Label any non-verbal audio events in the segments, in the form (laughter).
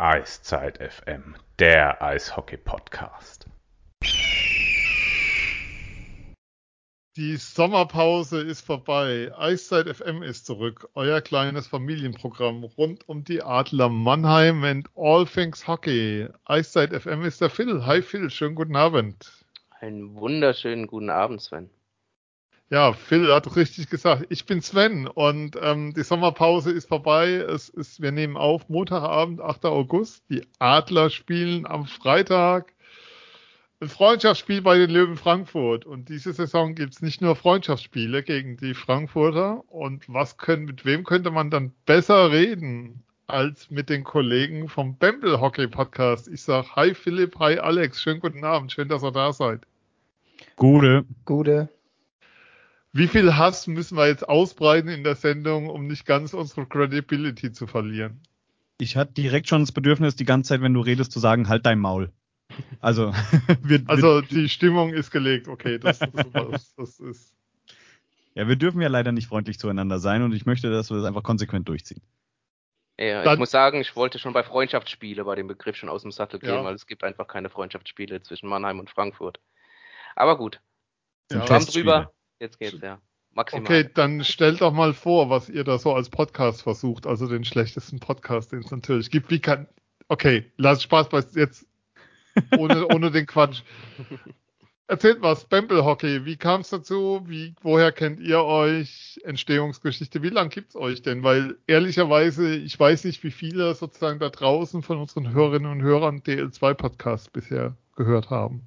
Eiszeit FM, der Eishockey-Podcast. Die Sommerpause ist vorbei. Eiszeit FM ist zurück. Euer kleines Familienprogramm rund um die Adler Mannheim and all things Hockey. Eiszeit FM ist der Phil. Hi Phil, schönen guten Abend. Einen wunderschönen guten Abend, Sven. Ja, Phil hat richtig gesagt. Ich bin Sven und ähm, die Sommerpause ist vorbei. Es ist, wir nehmen auf Montagabend, 8. August. Die Adler spielen am Freitag ein Freundschaftsspiel bei den Löwen Frankfurt. Und diese Saison gibt es nicht nur Freundschaftsspiele gegen die Frankfurter. Und was können, mit wem könnte man dann besser reden als mit den Kollegen vom Bamble Hockey Podcast? Ich sage Hi Philipp, hi Alex, schönen guten Abend, schön, dass ihr da seid. Gute. Gute. Wie viel Hass müssen wir jetzt ausbreiten in der Sendung, um nicht ganz unsere Credibility zu verlieren? Ich hatte direkt schon das Bedürfnis, die ganze Zeit, wenn du redest, zu sagen, halt dein Maul. Also, (laughs) wir, also die Stimmung ist gelegt, okay, das, das, das ist. Ja, wir dürfen ja leider nicht freundlich zueinander sein und ich möchte, dass wir das einfach konsequent durchziehen. Ja, Dann, ich muss sagen, ich wollte schon bei Freundschaftsspiele bei dem Begriff schon aus dem Sattel gehen, ja. weil es gibt einfach keine Freundschaftsspiele zwischen Mannheim und Frankfurt. Aber gut. Ja, wir haben drüber, Jetzt geht's, ja. Maximal. Okay, dann stellt doch mal vor, was ihr da so als Podcast versucht, also den schlechtesten Podcast, den es natürlich gibt. Wie kann, okay, lass Spaß bei jetzt, ohne, (laughs) ohne den Quatsch. Erzählt was, Bamble Hockey, wie kam es dazu? Wie, woher kennt ihr euch? Entstehungsgeschichte, wie lange gibt's euch denn? Weil ehrlicherweise, ich weiß nicht, wie viele sozusagen da draußen von unseren Hörerinnen und Hörern DL2 Podcast bisher gehört haben.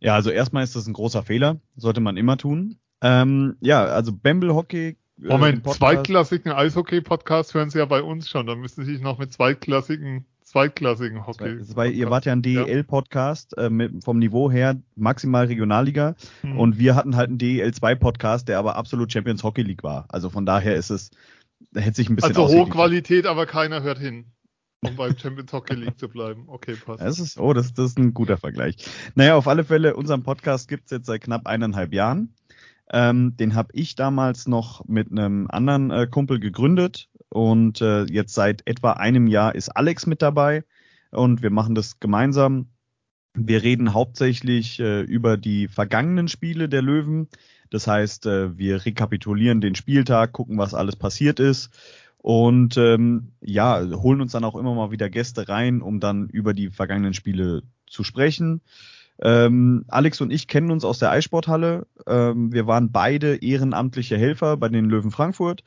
Ja, also erstmal ist das ein großer Fehler, sollte man immer tun. Ähm, ja, also Bamble Hockey. Äh, Moment, zweitklassigen Eishockey-Podcast hören Sie ja bei uns schon. Dann müssen Sie sich noch mit zweitklassigen, zweitklassigen Hockey. Weil ihr wart ja ein DEL-Podcast äh, mit, vom Niveau her maximal Regionalliga hm. und wir hatten halt einen DEL-2-Podcast, der aber absolut Champions Hockey League war. Also von daher ist es, da hätte sich ein bisschen Also hohe Qualität, aber keiner hört hin. Um beim Champions Hockey League zu bleiben. Okay, passt. Das ist, oh, das, das ist ein guter Vergleich. Naja, auf alle Fälle, unseren Podcast gibt's jetzt seit knapp eineinhalb Jahren. Ähm, den habe ich damals noch mit einem anderen äh, Kumpel gegründet und äh, jetzt seit etwa einem Jahr ist Alex mit dabei und wir machen das gemeinsam. Wir reden hauptsächlich äh, über die vergangenen Spiele der Löwen. Das heißt, äh, wir rekapitulieren den Spieltag, gucken, was alles passiert ist und ähm, ja, holen uns dann auch immer mal wieder Gäste rein, um dann über die vergangenen Spiele zu sprechen. Ähm, Alex und ich kennen uns aus der Eissporthalle. Ähm, wir waren beide ehrenamtliche Helfer bei den Löwen Frankfurt.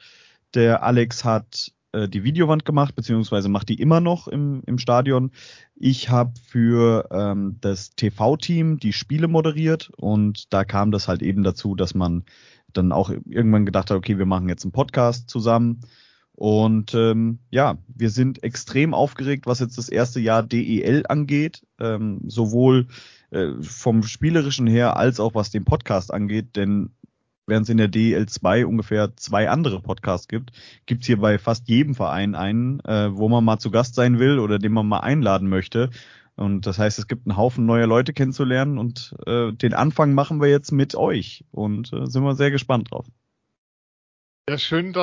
Der Alex hat äh, die Videowand gemacht, beziehungsweise macht die immer noch im, im Stadion. Ich habe für ähm, das TV-Team die Spiele moderiert und da kam das halt eben dazu, dass man dann auch irgendwann gedacht hat, okay, wir machen jetzt einen Podcast zusammen. Und ähm, ja, wir sind extrem aufgeregt, was jetzt das erste Jahr DEL angeht, ähm, sowohl äh, vom spielerischen her als auch was den Podcast angeht, denn während es in der DEL 2 ungefähr zwei andere Podcasts gibt, gibt's hier bei fast jedem Verein einen, äh, wo man mal zu Gast sein will oder den man mal einladen möchte. Und das heißt, es gibt einen Haufen neuer Leute kennenzulernen und äh, den Anfang machen wir jetzt mit euch und äh, sind wir sehr gespannt drauf. Ja, schön,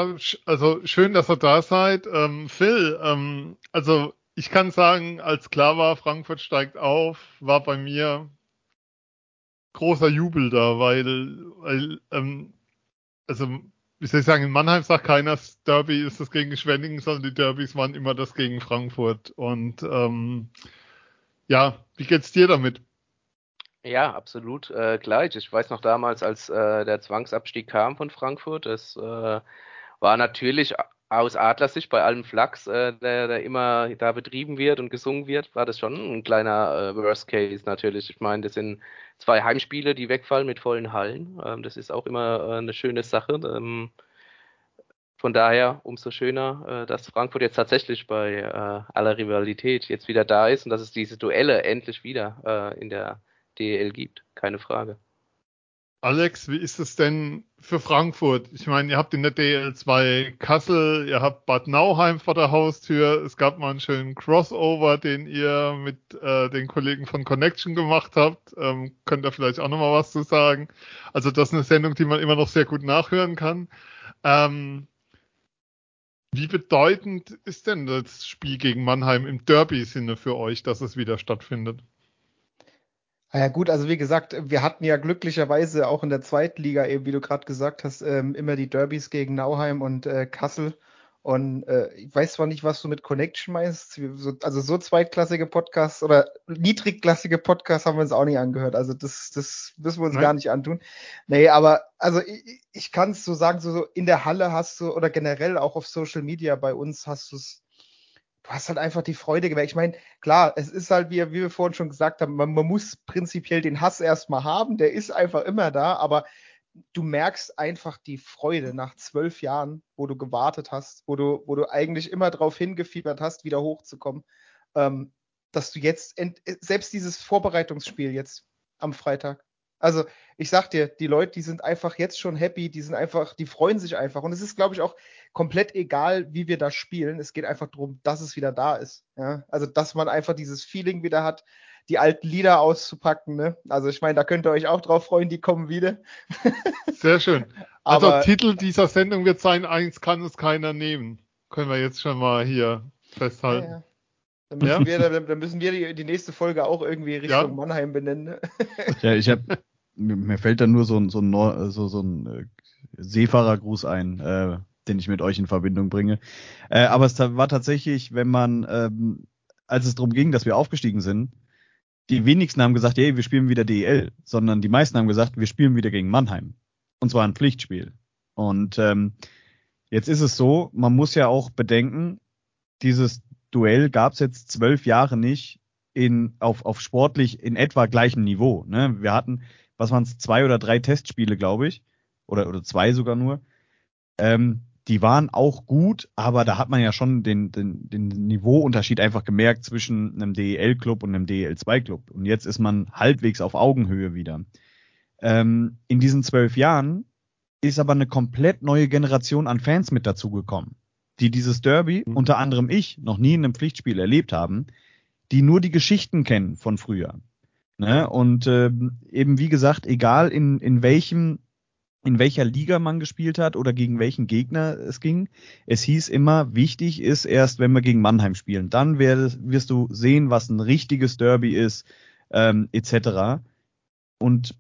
also schön, dass ihr da seid. Ähm, Phil, ähm, also ich kann sagen, als klar war, Frankfurt steigt auf, war bei mir großer Jubel da, weil, weil ähm, also wie soll ich sagen, in Mannheim sagt keiner, das Derby ist das gegen Schwenningen, sondern die Derbys waren immer das gegen Frankfurt. Und ähm, ja, wie geht's dir damit? Ja, absolut äh, gleich. Ich weiß noch damals, als äh, der Zwangsabstieg kam von Frankfurt, es äh, war natürlich aus Adlersicht bei allem Flachs, äh, der, der, immer da betrieben wird und gesungen wird, war das schon ein kleiner äh, Worst Case natürlich. Ich meine, das sind zwei Heimspiele, die wegfallen mit vollen Hallen. Ähm, das ist auch immer äh, eine schöne Sache. Ähm, von daher umso schöner, äh, dass Frankfurt jetzt tatsächlich bei äh, aller Rivalität jetzt wieder da ist und dass es diese Duelle endlich wieder äh, in der DEL gibt, keine Frage. Alex, wie ist es denn für Frankfurt? Ich meine, ihr habt in der DEL 2 Kassel, ihr habt Bad Nauheim vor der Haustür. Es gab mal einen schönen Crossover, den ihr mit äh, den Kollegen von Connection gemacht habt. Ähm, könnt ihr vielleicht auch nochmal was zu sagen? Also das ist eine Sendung, die man immer noch sehr gut nachhören kann. Ähm, Wie bedeutend ist denn das Spiel gegen Mannheim im Derby-Sinne für euch, dass es wieder stattfindet? Ah ja gut, also wie gesagt, wir hatten ja glücklicherweise auch in der zweiten Liga, eben wie du gerade gesagt hast, ähm, immer die Derbys gegen Nauheim und äh, Kassel. Und äh, ich weiß zwar nicht, was du mit Connection meinst. Also so zweitklassige Podcasts oder niedrigklassige Podcasts haben wir uns auch nicht angehört. Also das, das müssen wir uns Nein. gar nicht antun. Nee, aber also ich, ich kann es so sagen, so, so in der Halle hast du oder generell auch auf Social Media bei uns hast du es du hast halt einfach die Freude gemerkt. Ich meine, klar, es ist halt, wie, wie wir vorhin schon gesagt haben, man, man muss prinzipiell den Hass erstmal haben, der ist einfach immer da, aber du merkst einfach die Freude nach zwölf Jahren, wo du gewartet hast, wo du, wo du eigentlich immer darauf hingefiebert hast, wieder hochzukommen, ähm, dass du jetzt, selbst dieses Vorbereitungsspiel jetzt am Freitag, also ich sag dir, die Leute, die sind einfach jetzt schon happy, die sind einfach, die freuen sich einfach. Und es ist, glaube ich, auch komplett egal, wie wir da spielen. Es geht einfach darum, dass es wieder da ist. Ja? Also, dass man einfach dieses Feeling wieder hat, die alten Lieder auszupacken. Ne? Also ich meine, da könnt ihr euch auch drauf freuen, die kommen wieder. (laughs) Sehr schön. Also Aber, Titel dieser Sendung wird sein, eins kann es keiner nehmen. Können wir jetzt schon mal hier festhalten. Ja, ja. Dann müssen, ja. (laughs) wir, dann, müssen wir die, die, nächste Folge auch irgendwie Richtung ja. Mannheim benennen. (laughs) Ja, ich habe mir fällt da nur so ein, so ein, so, so ein äh, Seefahrergruß ein, äh, den ich mit euch in Verbindung bringe. Äh, aber es war tatsächlich, wenn man, ähm, als es darum ging, dass wir aufgestiegen sind, die wenigsten haben gesagt, hey, wir spielen wieder DEL, sondern die meisten haben gesagt, wir spielen wieder gegen Mannheim. Und zwar ein Pflichtspiel. Und ähm, jetzt ist es so, man muss ja auch bedenken, dieses Duell gab es jetzt zwölf Jahre nicht in, auf, auf sportlich in etwa gleichem Niveau. Ne? Wir hatten, was waren es, zwei oder drei Testspiele, glaube ich, oder, oder zwei sogar nur. Ähm, die waren auch gut, aber da hat man ja schon den, den, den Niveauunterschied einfach gemerkt zwischen einem DEL-Club und einem DEL-2-Club. Und jetzt ist man halbwegs auf Augenhöhe wieder. Ähm, in diesen zwölf Jahren ist aber eine komplett neue Generation an Fans mit dazugekommen, die dieses Derby, mhm. unter anderem ich, noch nie in einem Pflichtspiel erlebt haben, die nur die Geschichten kennen von früher. Ne? Und äh, eben wie gesagt, egal in, in welchem in welcher Liga man gespielt hat oder gegen welchen Gegner es ging. Es hieß immer, wichtig ist erst, wenn wir gegen Mannheim spielen. Dann wirst du sehen, was ein richtiges Derby ist, ähm, etc. Und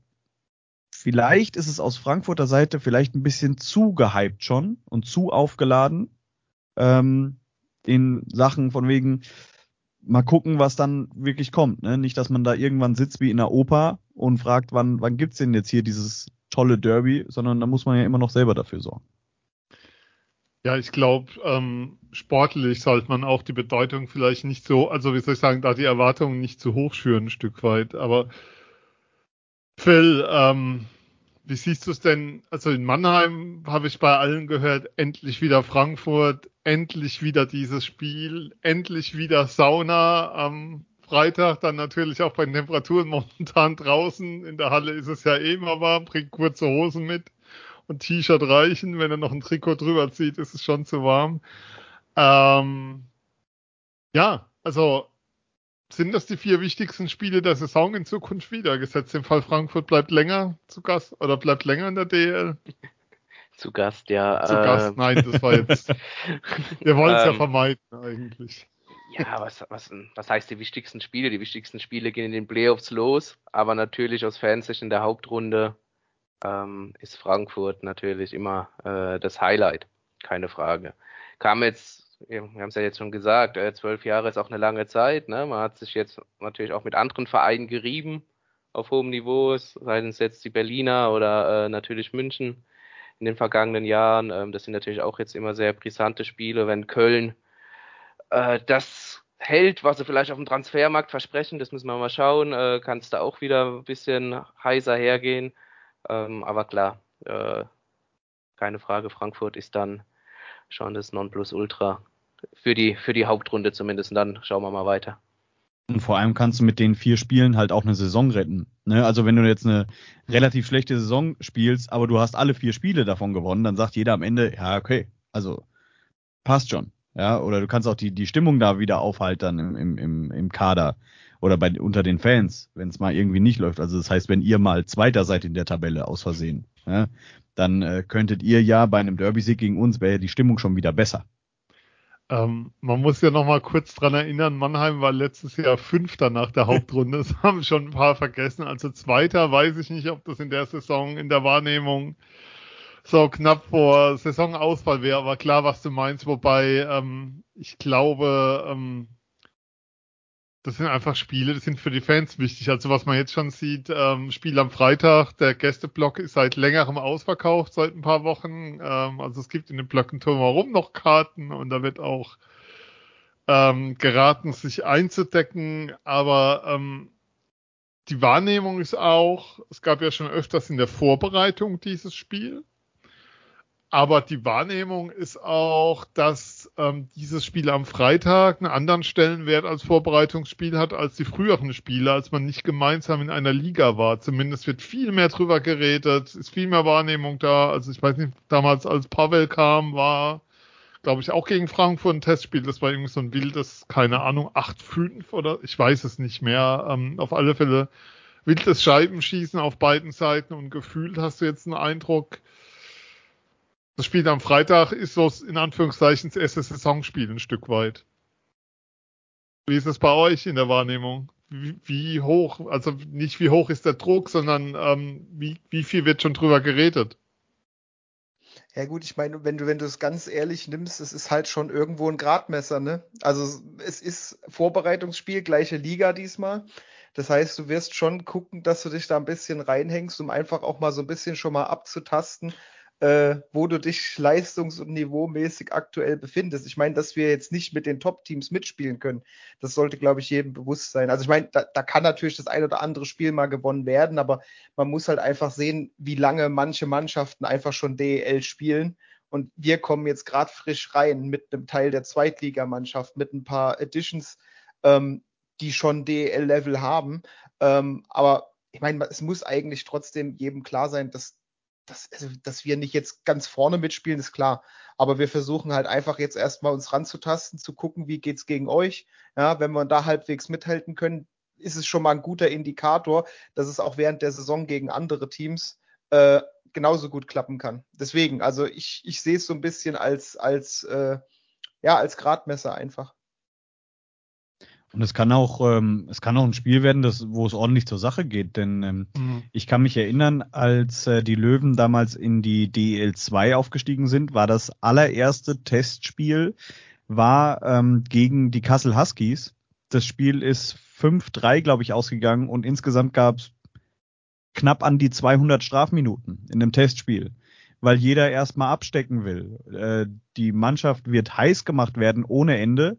vielleicht ist es aus Frankfurter Seite vielleicht ein bisschen zu gehypt schon und zu aufgeladen ähm, in Sachen von wegen, mal gucken, was dann wirklich kommt. Ne? Nicht, dass man da irgendwann sitzt wie in der Oper und fragt, wann, wann gibt's denn jetzt hier dieses tolle Derby, sondern da muss man ja immer noch selber dafür sorgen. Ja, ich glaube, ähm, sportlich sollte man auch die Bedeutung vielleicht nicht so, also wie soll ich sagen, da die Erwartungen nicht zu hoch schüren, ein Stück weit. Aber Phil, ähm, wie siehst du es denn? Also in Mannheim habe ich bei allen gehört, endlich wieder Frankfurt, endlich wieder dieses Spiel, endlich wieder Sauna am Freitag dann natürlich auch bei den Temperaturen momentan draußen. In der Halle ist es ja eh immer warm, bringt kurze Hosen mit und T-Shirt reichen. Wenn er noch ein Trikot drüber zieht, ist es schon zu warm. Ähm, ja, also sind das die vier wichtigsten Spiele der Saison in Zukunft wieder? Gesetzt im Fall Frankfurt bleibt länger zu Gast oder bleibt länger in der DL? (laughs) Zu Gast, ja. Zu äh, Gast, nein, das war jetzt. (laughs) wir wollen es ja ähm, vermeiden eigentlich. Ja, was, was, was heißt die wichtigsten Spiele? Die wichtigsten Spiele gehen in den Playoffs los, aber natürlich aus Fansicht in der Hauptrunde ähm, ist Frankfurt natürlich immer äh, das Highlight, keine Frage. Kam jetzt, wir haben es ja jetzt schon gesagt, äh, zwölf Jahre ist auch eine lange Zeit. Ne? Man hat sich jetzt natürlich auch mit anderen Vereinen gerieben auf hohem Niveau, seien es jetzt die Berliner oder äh, natürlich München in den vergangenen Jahren. Ähm, das sind natürlich auch jetzt immer sehr brisante Spiele, wenn Köln äh, das hält, was sie vielleicht auf dem Transfermarkt versprechen, das müssen wir mal schauen. Äh, Kann es da auch wieder ein bisschen heißer hergehen. Ähm, aber klar, äh, keine Frage, Frankfurt ist dann schon das Nonplusultra für die, für die Hauptrunde zumindest. Und dann schauen wir mal weiter. Und vor allem kannst du mit den vier Spielen halt auch eine Saison retten. Ne? Also wenn du jetzt eine relativ schlechte Saison spielst, aber du hast alle vier Spiele davon gewonnen, dann sagt jeder am Ende, ja, okay, also passt schon. Ja, oder du kannst auch die, die Stimmung da wieder aufhalten im, im, im, Kader oder bei, unter den Fans, wenn es mal irgendwie nicht läuft. Also das heißt, wenn ihr mal Zweiter seid in der Tabelle aus Versehen, ja, dann äh, könntet ihr ja bei einem Derby-Sieg gegen uns, wäre die Stimmung schon wieder besser. Ähm, man muss ja noch mal kurz dran erinnern, Mannheim war letztes Jahr Fünfter nach der Hauptrunde. Das haben schon ein paar vergessen. Also Zweiter weiß ich nicht, ob das in der Saison in der Wahrnehmung so knapp vor Saisonausfall wäre. Aber klar, was du meinst. Wobei ähm, ich glaube, ähm, das sind einfach Spiele, das sind für die Fans wichtig. Also was man jetzt schon sieht, ähm, Spiel am Freitag, der Gästeblock ist seit längerem ausverkauft, seit ein paar Wochen. Ähm, also es gibt in den Blöcken drumherum noch Karten und da wird auch ähm, geraten, sich einzudecken. Aber ähm, die Wahrnehmung ist auch, es gab ja schon öfters in der Vorbereitung dieses Spiel, aber die Wahrnehmung ist auch, dass ähm, dieses Spiel am Freitag einen anderen Stellenwert als Vorbereitungsspiel hat als die früheren Spiele, als man nicht gemeinsam in einer Liga war. Zumindest wird viel mehr drüber geredet, ist viel mehr Wahrnehmung da. Also ich weiß nicht, damals als Pavel kam, war, glaube ich, auch gegen Frankfurt ein Testspiel. Das war irgendwie so ein wildes, keine Ahnung, 8-5 oder ich weiß es nicht mehr. Ähm, auf alle Fälle wildes Scheibenschießen auf beiden Seiten und gefühlt hast du jetzt einen Eindruck, das Spiel am Freitag ist so in Anführungszeichen das erste Saisonspiel ein Stück weit. Wie ist es bei euch in der Wahrnehmung? Wie, wie hoch, also nicht wie hoch ist der Druck, sondern ähm, wie, wie viel wird schon drüber geredet? Ja gut, ich meine, wenn du, wenn du es ganz ehrlich nimmst, es ist halt schon irgendwo ein Gradmesser, ne? Also es ist Vorbereitungsspiel, gleiche Liga diesmal. Das heißt, du wirst schon gucken, dass du dich da ein bisschen reinhängst, um einfach auch mal so ein bisschen schon mal abzutasten, äh, wo du dich leistungs- und niveaumäßig aktuell befindest. Ich meine, dass wir jetzt nicht mit den Top-Teams mitspielen können, das sollte, glaube ich, jedem bewusst sein. Also ich meine, da, da kann natürlich das ein oder andere Spiel mal gewonnen werden, aber man muss halt einfach sehen, wie lange manche Mannschaften einfach schon DEL spielen. Und wir kommen jetzt gerade frisch rein mit einem Teil der Zweitligamannschaft, mit ein paar Additions, ähm, die schon DEL-Level haben. Ähm, aber ich meine, es muss eigentlich trotzdem jedem klar sein, dass dass, also, dass wir nicht jetzt ganz vorne mitspielen, ist klar. Aber wir versuchen halt einfach jetzt erstmal uns ranzutasten, zu gucken, wie geht's gegen euch. Ja, wenn wir da halbwegs mithalten können, ist es schon mal ein guter Indikator, dass es auch während der Saison gegen andere Teams äh, genauso gut klappen kann. Deswegen, also ich, ich sehe es so ein bisschen als, als, äh, ja, als Gradmesser einfach. Und es kann auch, ähm, es kann auch ein Spiel werden, das, wo es ordentlich zur Sache geht, denn ähm, mhm. ich kann mich erinnern, als äh, die Löwen damals in die DL2 aufgestiegen sind, war das allererste Testspiel war ähm, gegen die Kassel Huskies. Das Spiel ist 5-3, glaube ich, ausgegangen und insgesamt gab es knapp an die 200 Strafminuten in dem Testspiel, weil jeder erstmal abstecken will. Äh, die Mannschaft wird heiß gemacht werden ohne Ende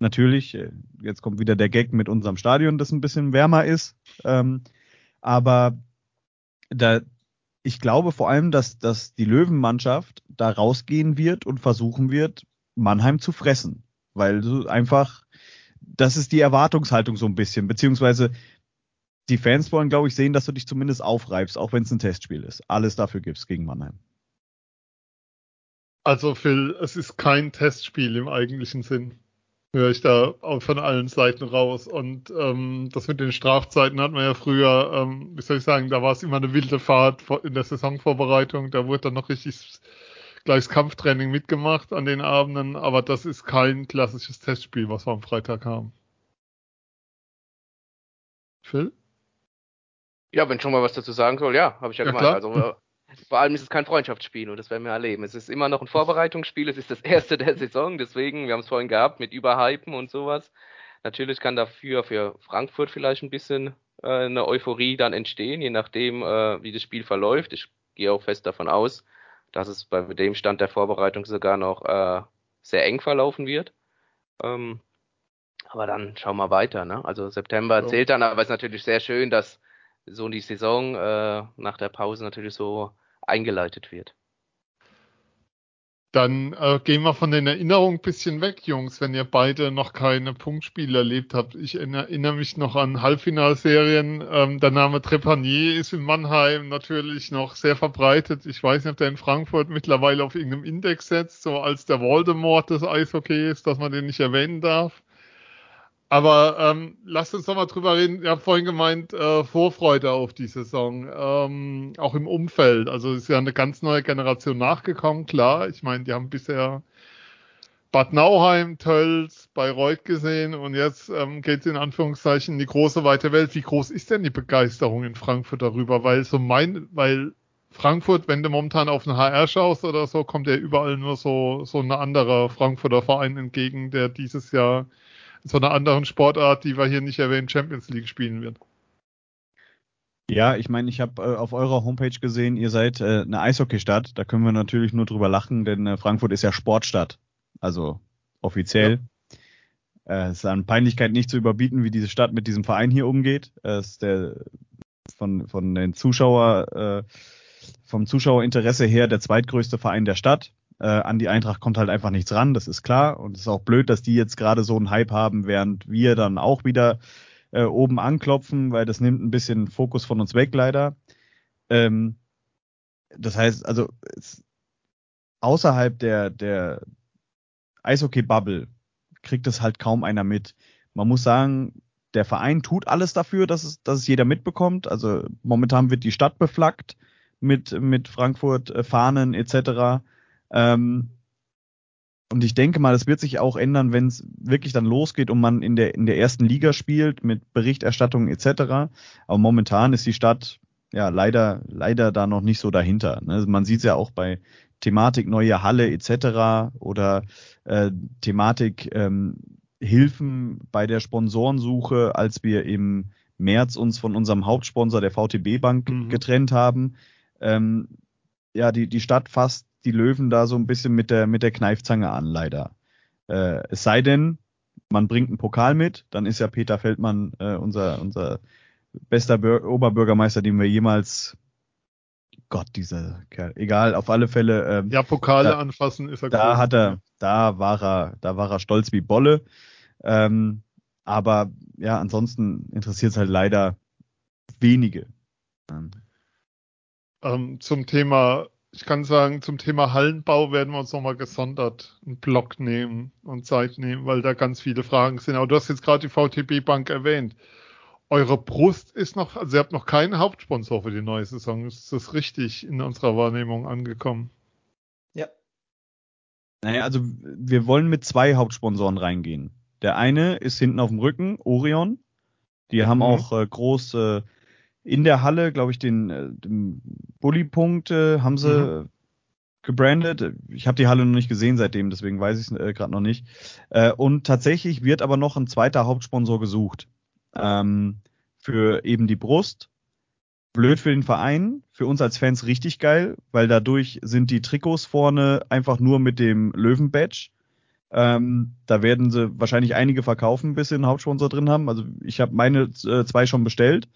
Natürlich, äh, jetzt kommt wieder der Gag mit unserem Stadion, das ein bisschen wärmer ist. Ähm, aber da, ich glaube vor allem, dass, dass die Löwenmannschaft da rausgehen wird und versuchen wird, Mannheim zu fressen. Weil einfach, das ist die Erwartungshaltung so ein bisschen, beziehungsweise die Fans wollen, glaube ich, sehen, dass du dich zumindest aufreibst, auch wenn es ein Testspiel ist. Alles dafür gibt's gegen Mannheim. Also Phil, es ist kein Testspiel im eigentlichen Sinn höre ich da von allen Seiten raus. Und ähm, das mit den Strafzeiten hat man ja früher, ähm, wie soll ich sagen, da war es immer eine wilde Fahrt in der Saisonvorbereitung. Da wurde dann noch richtig gleich Kampftraining mitgemacht an den Abenden, aber das ist kein klassisches Testspiel, was wir am Freitag haben. Phil? Ja, wenn schon mal was dazu sagen soll, ja, habe ich ja, ja gemeint. Klar. Also vor allem ist es kein Freundschaftsspiel und das werden wir erleben. Es ist immer noch ein Vorbereitungsspiel, es ist das erste der Saison, deswegen, wir haben es vorhin gehabt mit Überhypen und sowas. Natürlich kann dafür für Frankfurt vielleicht ein bisschen äh, eine Euphorie dann entstehen, je nachdem, äh, wie das Spiel verläuft. Ich gehe auch fest davon aus, dass es bei dem Stand der Vorbereitung sogar noch äh, sehr eng verlaufen wird. Ähm, aber dann schauen wir weiter. Ne? Also September zählt dann, aber es ist natürlich sehr schön, dass so die Saison äh, nach der Pause natürlich so eingeleitet wird. Dann äh, gehen wir von den Erinnerungen ein bisschen weg, Jungs, wenn ihr beide noch keine Punktspiele erlebt habt. Ich erinnere mich noch an Halbfinalserien. Ähm, der Name Trepanier ist in Mannheim natürlich noch sehr verbreitet. Ich weiß nicht, ob der in Frankfurt mittlerweile auf irgendeinem Index setzt, so als der Voldemort des Eishockeys, dass man den nicht erwähnen darf. Aber ähm, lasst uns doch mal drüber reden. Ihr habt vorhin gemeint, äh, Vorfreude auf die Saison, ähm, auch im Umfeld. Also ist ja eine ganz neue Generation nachgekommen, klar. Ich meine, die haben bisher Bad Nauheim, Tölz, Bayreuth gesehen und jetzt ähm, geht es in Anführungszeichen in die große weite Welt. Wie groß ist denn die Begeisterung in Frankfurt darüber? Weil so mein, weil Frankfurt, wenn du momentan auf den HR schaust oder so, kommt ja überall nur so, so ein anderer Frankfurter Verein entgegen, der dieses Jahr so einer anderen Sportart, die wir hier nicht erwähnen, Champions League spielen wird. Ja, ich meine, ich habe äh, auf eurer Homepage gesehen, ihr seid äh, eine Eishockeystadt. Da können wir natürlich nur drüber lachen, denn äh, Frankfurt ist ja Sportstadt. Also offiziell. Ja. Äh, es ist an Peinlichkeit nicht zu überbieten, wie diese Stadt mit diesem Verein hier umgeht. Es ist der von, von den Zuschauer, äh, vom Zuschauerinteresse her der zweitgrößte Verein der Stadt. Äh, an die Eintracht kommt halt einfach nichts ran, das ist klar. Und es ist auch blöd, dass die jetzt gerade so einen Hype haben, während wir dann auch wieder äh, oben anklopfen, weil das nimmt ein bisschen Fokus von uns weg, leider. Ähm, das heißt, also es, außerhalb der, der Eishockey-Bubble kriegt es halt kaum einer mit. Man muss sagen, der Verein tut alles dafür, dass es, dass es jeder mitbekommt. Also momentan wird die Stadt beflaggt mit, mit Frankfurt äh, Fahnen etc. Ähm, und ich denke mal, das wird sich auch ändern, wenn es wirklich dann losgeht und man in der, in der ersten Liga spielt mit Berichterstattung etc. Aber momentan ist die Stadt ja leider, leider da noch nicht so dahinter. Ne? Also man sieht es ja auch bei Thematik neue Halle etc. oder äh, Thematik ähm, Hilfen bei der Sponsorensuche, als wir im März uns von unserem Hauptsponsor der VTB Bank mhm. getrennt haben. Ähm, ja, die, die Stadt fasst die Löwen da so ein bisschen mit der, mit der Kneifzange an, leider. Äh, es sei denn, man bringt einen Pokal mit, dann ist ja Peter Feldmann äh, unser, unser bester Bür Oberbürgermeister, den wir jemals Gott, dieser Kerl. Egal, auf alle Fälle. Ähm, ja, Pokale da, anfassen ist er Da cool. hat er, da war er, da war er stolz wie Bolle. Ähm, aber ja, ansonsten interessiert es halt leider wenige. Ähm, zum Thema ich kann sagen, zum Thema Hallenbau werden wir uns nochmal gesondert einen Block nehmen und Zeit nehmen, weil da ganz viele Fragen sind. Aber du hast jetzt gerade die VTB-Bank erwähnt. Eure Brust ist noch, also ihr habt noch keinen Hauptsponsor für die neue Saison. Ist das richtig in unserer Wahrnehmung angekommen? Ja. Naja, also wir wollen mit zwei Hauptsponsoren reingehen. Der eine ist hinten auf dem Rücken, Orion. Die haben mhm. auch äh, groß äh, in der Halle, glaube ich, den, äh, den Bully-Punkt äh, haben sie mhm. gebrandet. Ich habe die Halle noch nicht gesehen seitdem, deswegen weiß ich es äh, gerade noch nicht. Äh, und tatsächlich wird aber noch ein zweiter Hauptsponsor gesucht. Ähm, für eben die Brust. Blöd für den Verein, für uns als Fans richtig geil, weil dadurch sind die Trikots vorne einfach nur mit dem Löwen-Badge. Ähm, da werden sie wahrscheinlich einige verkaufen, bis sie einen Hauptsponsor drin haben. Also ich habe meine äh, zwei schon bestellt.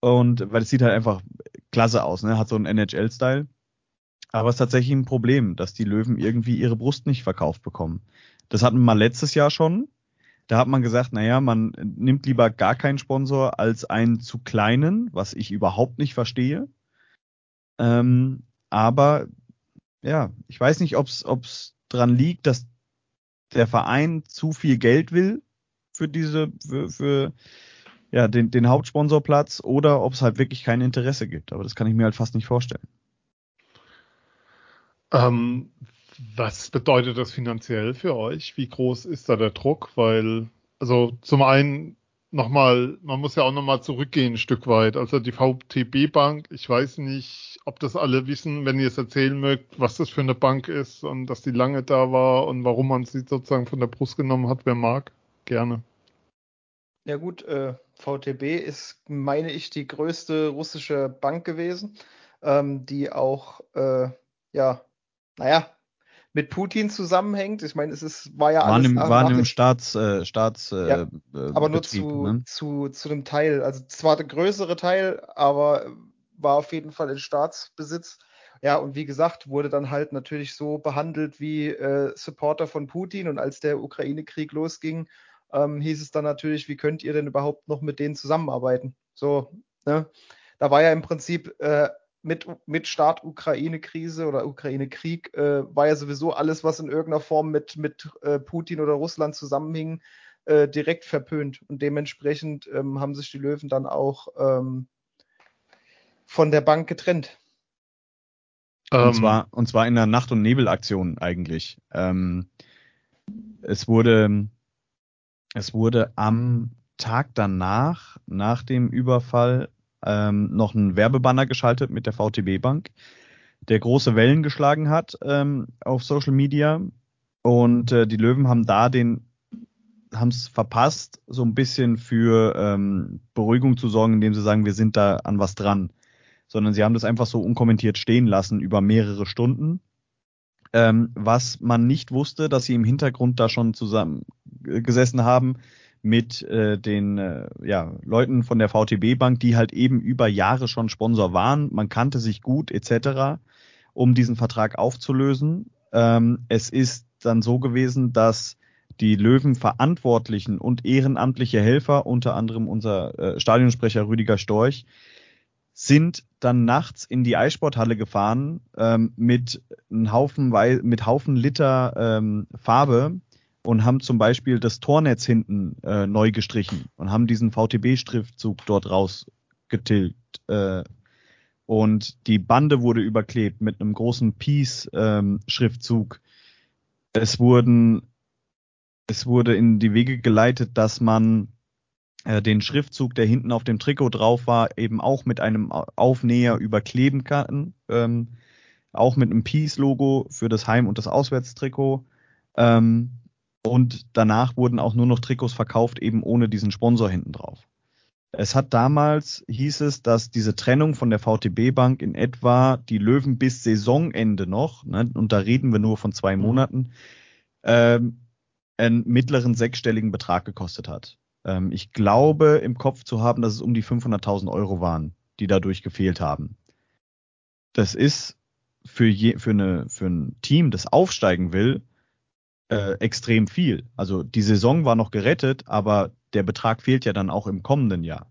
Und weil es sieht halt einfach klasse aus, ne? Hat so einen NHL-Style. Aber es ist tatsächlich ein Problem, dass die Löwen irgendwie ihre Brust nicht verkauft bekommen. Das hatten wir mal letztes Jahr schon. Da hat man gesagt, naja, man nimmt lieber gar keinen Sponsor als einen zu kleinen, was ich überhaupt nicht verstehe. Ähm, aber ja, ich weiß nicht, ob es dran liegt, dass der Verein zu viel Geld will für diese, für, für ja, den, den Hauptsponsorplatz oder ob es halt wirklich kein Interesse gibt. Aber das kann ich mir halt fast nicht vorstellen. Ähm, was bedeutet das finanziell für euch? Wie groß ist da der Druck? Weil, also zum einen nochmal, man muss ja auch nochmal zurückgehen ein Stück weit. Also die VTB Bank, ich weiß nicht, ob das alle wissen, wenn ihr es erzählen mögt, was das für eine Bank ist und dass die lange da war und warum man sie sozusagen von der Brust genommen hat, wer mag, gerne. Ja gut, äh, VTB ist, meine ich, die größte russische Bank gewesen, ähm, die auch, äh, ja, naja, mit Putin zusammenhängt. Ich meine, es ist, war ja alles. Waren im, nach, waren im Staats, äh, Staats äh, ja, äh, aber nur Betrieb, zu, ne? zu, zu dem Teil. Also zwar der größere Teil, aber war auf jeden Fall in Staatsbesitz. Ja, und wie gesagt, wurde dann halt natürlich so behandelt wie äh, Supporter von Putin. Und als der Ukraine-Krieg losging, ähm, hieß es dann natürlich, wie könnt ihr denn überhaupt noch mit denen zusammenarbeiten? So, ne? Da war ja im Prinzip äh, mit, mit Start Ukraine-Krise oder Ukraine-Krieg, äh, war ja sowieso alles, was in irgendeiner Form mit, mit äh, Putin oder Russland zusammenhing, äh, direkt verpönt. Und dementsprechend ähm, haben sich die Löwen dann auch ähm, von der Bank getrennt. Und, ähm, zwar, und zwar in der Nacht- und Nebelaktion eigentlich. Ähm, es wurde, es wurde am Tag danach, nach dem Überfall, ähm, noch ein Werbebanner geschaltet mit der VTB Bank, der große Wellen geschlagen hat ähm, auf Social Media. Und äh, die Löwen haben da den haben es verpasst, so ein bisschen für ähm, Beruhigung zu sorgen, indem sie sagen, wir sind da an was dran. Sondern sie haben das einfach so unkommentiert stehen lassen über mehrere Stunden. Ähm, was man nicht wusste, dass sie im Hintergrund da schon zusammen äh, gesessen haben mit äh, den äh, ja, Leuten von der VTB Bank, die halt eben über Jahre schon Sponsor waren. Man kannte sich gut etc., um diesen Vertrag aufzulösen. Ähm, es ist dann so gewesen, dass die Löwen Verantwortlichen und ehrenamtliche Helfer, unter anderem unser äh, Stadionsprecher Rüdiger Storch, sind dann nachts in die Eissporthalle gefahren ähm, mit einem Haufen, mit Haufen Liter ähm, Farbe und haben zum Beispiel das Tornetz hinten äh, neu gestrichen und haben diesen VTB-Schriftzug dort rausgetilgt. Äh, und die Bande wurde überklebt mit einem großen Peace-Schriftzug. Ähm, es wurden es wurde in die Wege geleitet, dass man den Schriftzug, der hinten auf dem Trikot drauf war, eben auch mit einem Aufnäher überkleben kann. Ähm, auch mit einem Peace-Logo für das Heim- und das Auswärtstrikot. Ähm, und danach wurden auch nur noch Trikots verkauft, eben ohne diesen Sponsor hinten drauf. Es hat damals, hieß es, dass diese Trennung von der VTB-Bank in etwa die Löwen bis Saisonende noch, ne, und da reden wir nur von zwei mhm. Monaten, ähm, einen mittleren sechsstelligen Betrag gekostet hat. Ähm, ich glaube im Kopf zu haben, dass es um die 500.000 Euro waren, die dadurch gefehlt haben. Das ist für, je, für, eine, für ein Team, das aufsteigen will, äh, extrem viel. Also die Saison war noch gerettet, aber der Betrag fehlt ja dann auch im kommenden Jahr.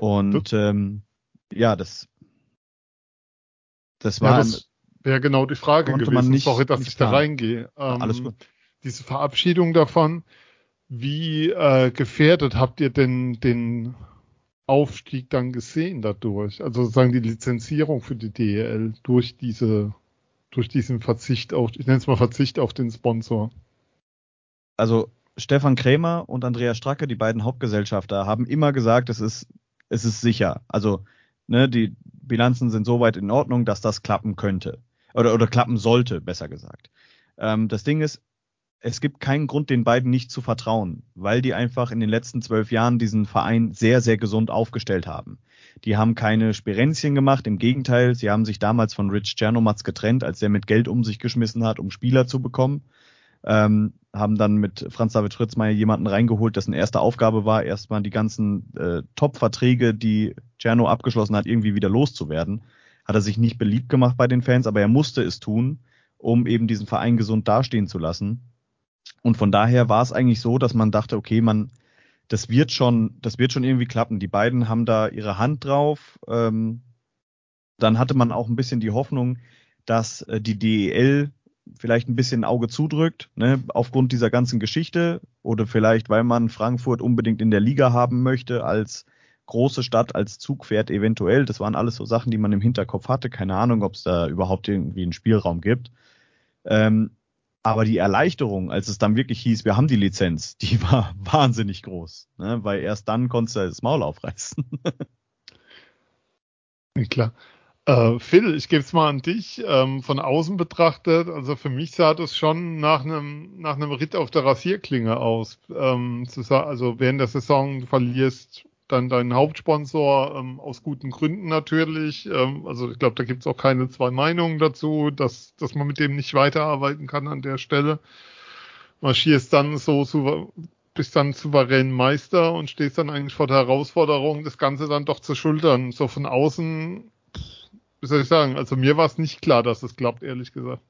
Und ähm, ja, das, das war. Ja, das wäre genau die Frage gewesen. Nicht, Sorry, dass ich da reingehe. Ähm, alles gut diese Verabschiedung davon. Wie äh, gefährdet habt ihr denn den Aufstieg dann gesehen dadurch? Also sozusagen die Lizenzierung für die DEL durch diese, durch diesen Verzicht auf, ich nenne es mal Verzicht auf den Sponsor. Also Stefan Krämer und Andreas Stracke, die beiden Hauptgesellschafter, haben immer gesagt, es ist, es ist sicher. Also, ne, die Bilanzen sind soweit in Ordnung, dass das klappen könnte. Oder, oder klappen sollte, besser gesagt. Ähm, das Ding ist, es gibt keinen Grund, den beiden nicht zu vertrauen, weil die einfach in den letzten zwölf Jahren diesen Verein sehr, sehr gesund aufgestellt haben. Die haben keine Sperenzien gemacht, im Gegenteil, sie haben sich damals von Rich Czernomatz getrennt, als er mit Geld um sich geschmissen hat, um Spieler zu bekommen. Ähm, haben dann mit Franz David Fritzmeier jemanden reingeholt, dessen erste Aufgabe war, erstmal die ganzen äh, Top-Verträge, die Czerno abgeschlossen hat, irgendwie wieder loszuwerden. Hat er sich nicht beliebt gemacht bei den Fans, aber er musste es tun, um eben diesen Verein gesund dastehen zu lassen. Und von daher war es eigentlich so, dass man dachte, okay, man, das wird schon, das wird schon irgendwie klappen. Die beiden haben da ihre Hand drauf. Ähm, dann hatte man auch ein bisschen die Hoffnung, dass äh, die DEL vielleicht ein bisschen ein Auge zudrückt, ne, aufgrund dieser ganzen Geschichte oder vielleicht, weil man Frankfurt unbedingt in der Liga haben möchte als große Stadt, als Zugpferd eventuell. Das waren alles so Sachen, die man im Hinterkopf hatte. Keine Ahnung, ob es da überhaupt irgendwie einen Spielraum gibt. Ähm, aber die Erleichterung, als es dann wirklich hieß, wir haben die Lizenz, die (laughs) war wahnsinnig groß, ne? weil erst dann konntest du das Maul aufreißen. klar. Äh, Phil, ich gebe es mal an dich. Ähm, von außen betrachtet, also für mich sah das schon nach einem nach Ritt auf der Rasierklinge aus. Ähm, also während der Saison verlierst dann dein Hauptsponsor ähm, aus guten Gründen natürlich. Ähm, also ich glaube, da gibt es auch keine zwei Meinungen dazu, dass, dass man mit dem nicht weiterarbeiten kann an der Stelle. Marschierst dann so, so bist dann souverän Meister und stehst dann eigentlich vor der Herausforderung, das Ganze dann doch zu schultern. So von außen, wie soll ich sagen, also mir war es nicht klar, dass es klappt, ehrlich gesagt.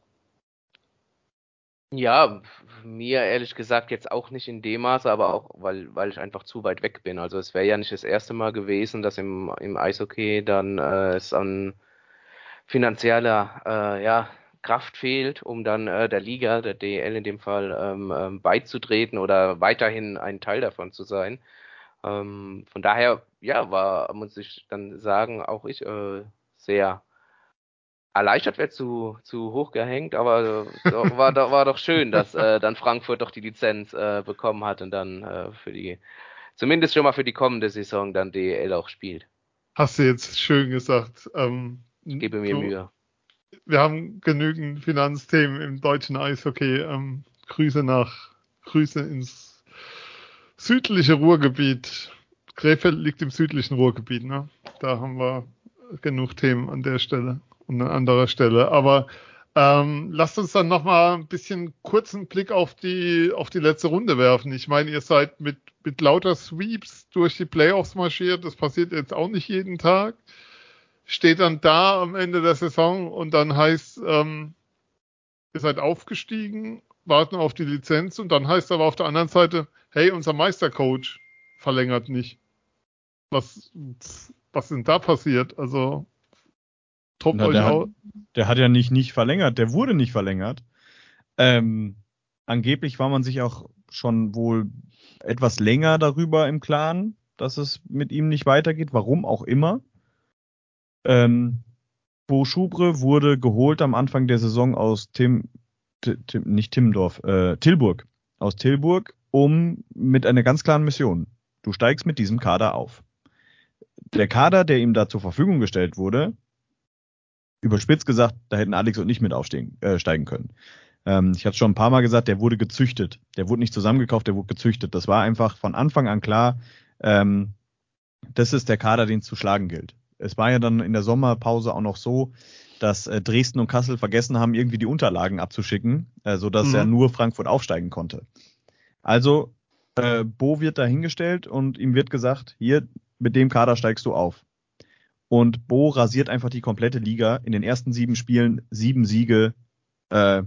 Ja, mir ehrlich gesagt jetzt auch nicht in dem Maße, aber auch, weil, weil ich einfach zu weit weg bin. Also es wäre ja nicht das erste Mal gewesen, dass im, im Eishockey dann äh, es an finanzieller äh, ja, Kraft fehlt, um dann äh, der Liga, der DL in dem Fall, ähm, ähm, beizutreten oder weiterhin ein Teil davon zu sein. Ähm, von daher, ja, war, muss ich dann sagen, auch ich äh, sehr erleichtert wäre zu, zu hoch gehängt, aber äh, war, doch, war doch schön, dass äh, dann Frankfurt doch die Lizenz äh, bekommen hat und dann äh, für die, zumindest schon mal für die kommende Saison dann DEL auch spielt. Hast du jetzt schön gesagt. Ähm, ich gebe mir du, Mühe. Wir haben genügend Finanzthemen im deutschen Eishockey. Ähm, Grüße nach, Grüße ins südliche Ruhrgebiet. Krefeld liegt im südlichen Ruhrgebiet, ne? Da haben wir genug Themen an der Stelle und an anderer Stelle. Aber ähm, lasst uns dann nochmal ein bisschen kurzen Blick auf die, auf die letzte Runde werfen. Ich meine, ihr seid mit, mit lauter Sweeps durch die Playoffs marschiert. Das passiert jetzt auch nicht jeden Tag. Steht dann da am Ende der Saison und dann heißt, ähm, ihr seid aufgestiegen, warten auf die Lizenz und dann heißt aber auf der anderen Seite, hey, unser Meistercoach verlängert nicht. Was, was denn da passiert? Also Tobt Na, euch der, Hat, der hat ja nicht nicht verlängert, der wurde nicht verlängert. Ähm, angeblich war man sich auch schon wohl etwas länger darüber im Klaren, dass es mit ihm nicht weitergeht, warum auch immer. Ähm, Bo Schubre wurde geholt am Anfang der Saison aus Tim, Tim nicht Timmendorf, äh, Tilburg, aus Tilburg, um mit einer ganz klaren Mission. Du steigst mit diesem Kader auf. Der Kader, der ihm da zur Verfügung gestellt wurde, überspitzt gesagt, da hätten Alex und ich mit aufsteigen äh, steigen können. Ähm, ich hatte schon ein paar Mal gesagt, der wurde gezüchtet. Der wurde nicht zusammengekauft, der wurde gezüchtet. Das war einfach von Anfang an klar, ähm, das ist der Kader, den es zu schlagen gilt. Es war ja dann in der Sommerpause auch noch so, dass äh, Dresden und Kassel vergessen haben, irgendwie die Unterlagen abzuschicken, äh, sodass mhm. er nur Frankfurt aufsteigen konnte. Also äh, Bo wird dahingestellt und ihm wird gesagt, hier, mit dem Kader steigst du auf. Und Bo rasiert einfach die komplette Liga. In den ersten sieben Spielen sieben Siege. Äh,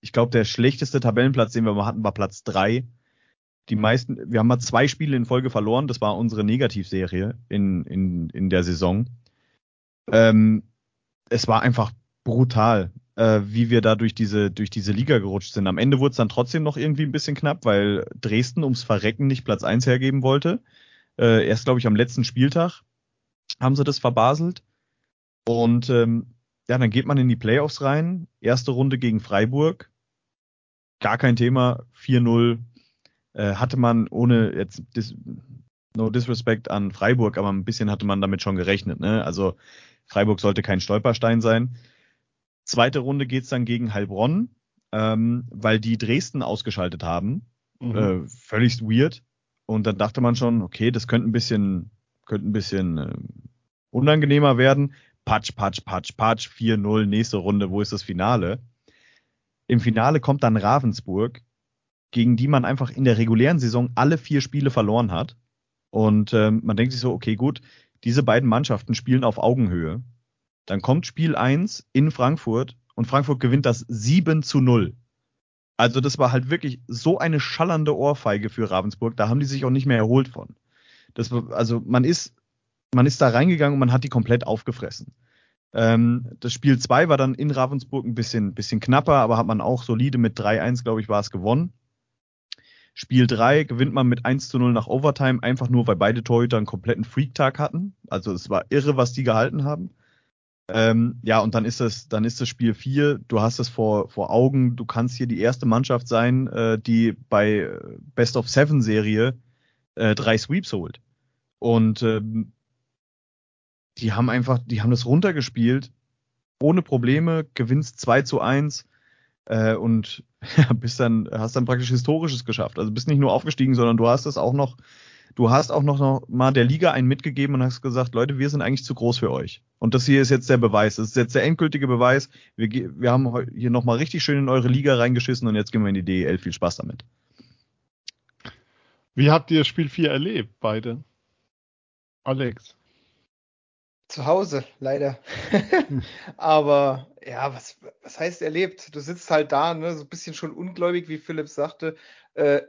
ich glaube, der schlechteste Tabellenplatz, den wir mal hatten, war Platz drei. Die meisten, wir haben mal zwei Spiele in Folge verloren. Das war unsere Negativserie in, in, in der Saison. Ähm, es war einfach brutal, äh, wie wir da durch diese, durch diese Liga gerutscht sind. Am Ende wurde es dann trotzdem noch irgendwie ein bisschen knapp, weil Dresden ums Verrecken nicht Platz eins hergeben wollte. Äh, erst, glaube ich, am letzten Spieltag haben sie das verbaselt. Und ähm, ja, dann geht man in die Playoffs rein. Erste Runde gegen Freiburg. Gar kein Thema. 4-0 äh, hatte man ohne jetzt dis no disrespect an Freiburg, aber ein bisschen hatte man damit schon gerechnet. Ne? Also Freiburg sollte kein Stolperstein sein. Zweite Runde geht's dann gegen Heilbronn, ähm, weil die Dresden ausgeschaltet haben. Mhm. Äh, völlig weird. Und dann dachte man schon, okay, das könnte ein bisschen könnte ein bisschen äh, unangenehmer werden. Patsch, patsch, patsch, patsch, 4-0, nächste Runde, wo ist das Finale? Im Finale kommt dann Ravensburg, gegen die man einfach in der regulären Saison alle vier Spiele verloren hat. Und ähm, man denkt sich so, okay, gut, diese beiden Mannschaften spielen auf Augenhöhe. Dann kommt Spiel 1 in Frankfurt und Frankfurt gewinnt das 7 zu 0. Also das war halt wirklich so eine schallernde Ohrfeige für Ravensburg, da haben die sich auch nicht mehr erholt von. Das, also man ist, man ist da reingegangen und man hat die komplett aufgefressen. Ähm, das Spiel 2 war dann in Ravensburg ein bisschen, bisschen knapper, aber hat man auch solide mit 3-1, glaube ich, war es gewonnen. Spiel 3 gewinnt man mit 1 zu 0 nach Overtime, einfach nur, weil beide Torhüter einen kompletten Freak-Tag hatten. Also es war irre, was die gehalten haben. Ähm, ja, und dann ist das, dann ist das Spiel 4, du hast es vor, vor Augen, du kannst hier die erste Mannschaft sein, äh, die bei Best of Seven Serie äh, drei Sweeps holt. Und ähm, die haben einfach, die haben das runtergespielt, ohne Probleme, gewinnst 2 zu 1 äh, und (laughs) ja, bist dann, hast dann praktisch Historisches geschafft. Also bist nicht nur aufgestiegen, sondern du hast es auch noch, du hast auch noch, mal der Liga einen mitgegeben und hast gesagt, Leute, wir sind eigentlich zu groß für euch. Und das hier ist jetzt der Beweis. Das ist jetzt der endgültige Beweis. Wir, wir haben hier nochmal richtig schön in eure Liga reingeschissen und jetzt gehen wir in die DEL. Viel Spaß damit. Wie habt ihr Spiel 4 erlebt, beide? Alex. Zu Hause, leider. (laughs) Aber ja, was, was heißt erlebt? Du sitzt halt da, ne, so ein bisschen schon ungläubig, wie Philipp sagte. Äh,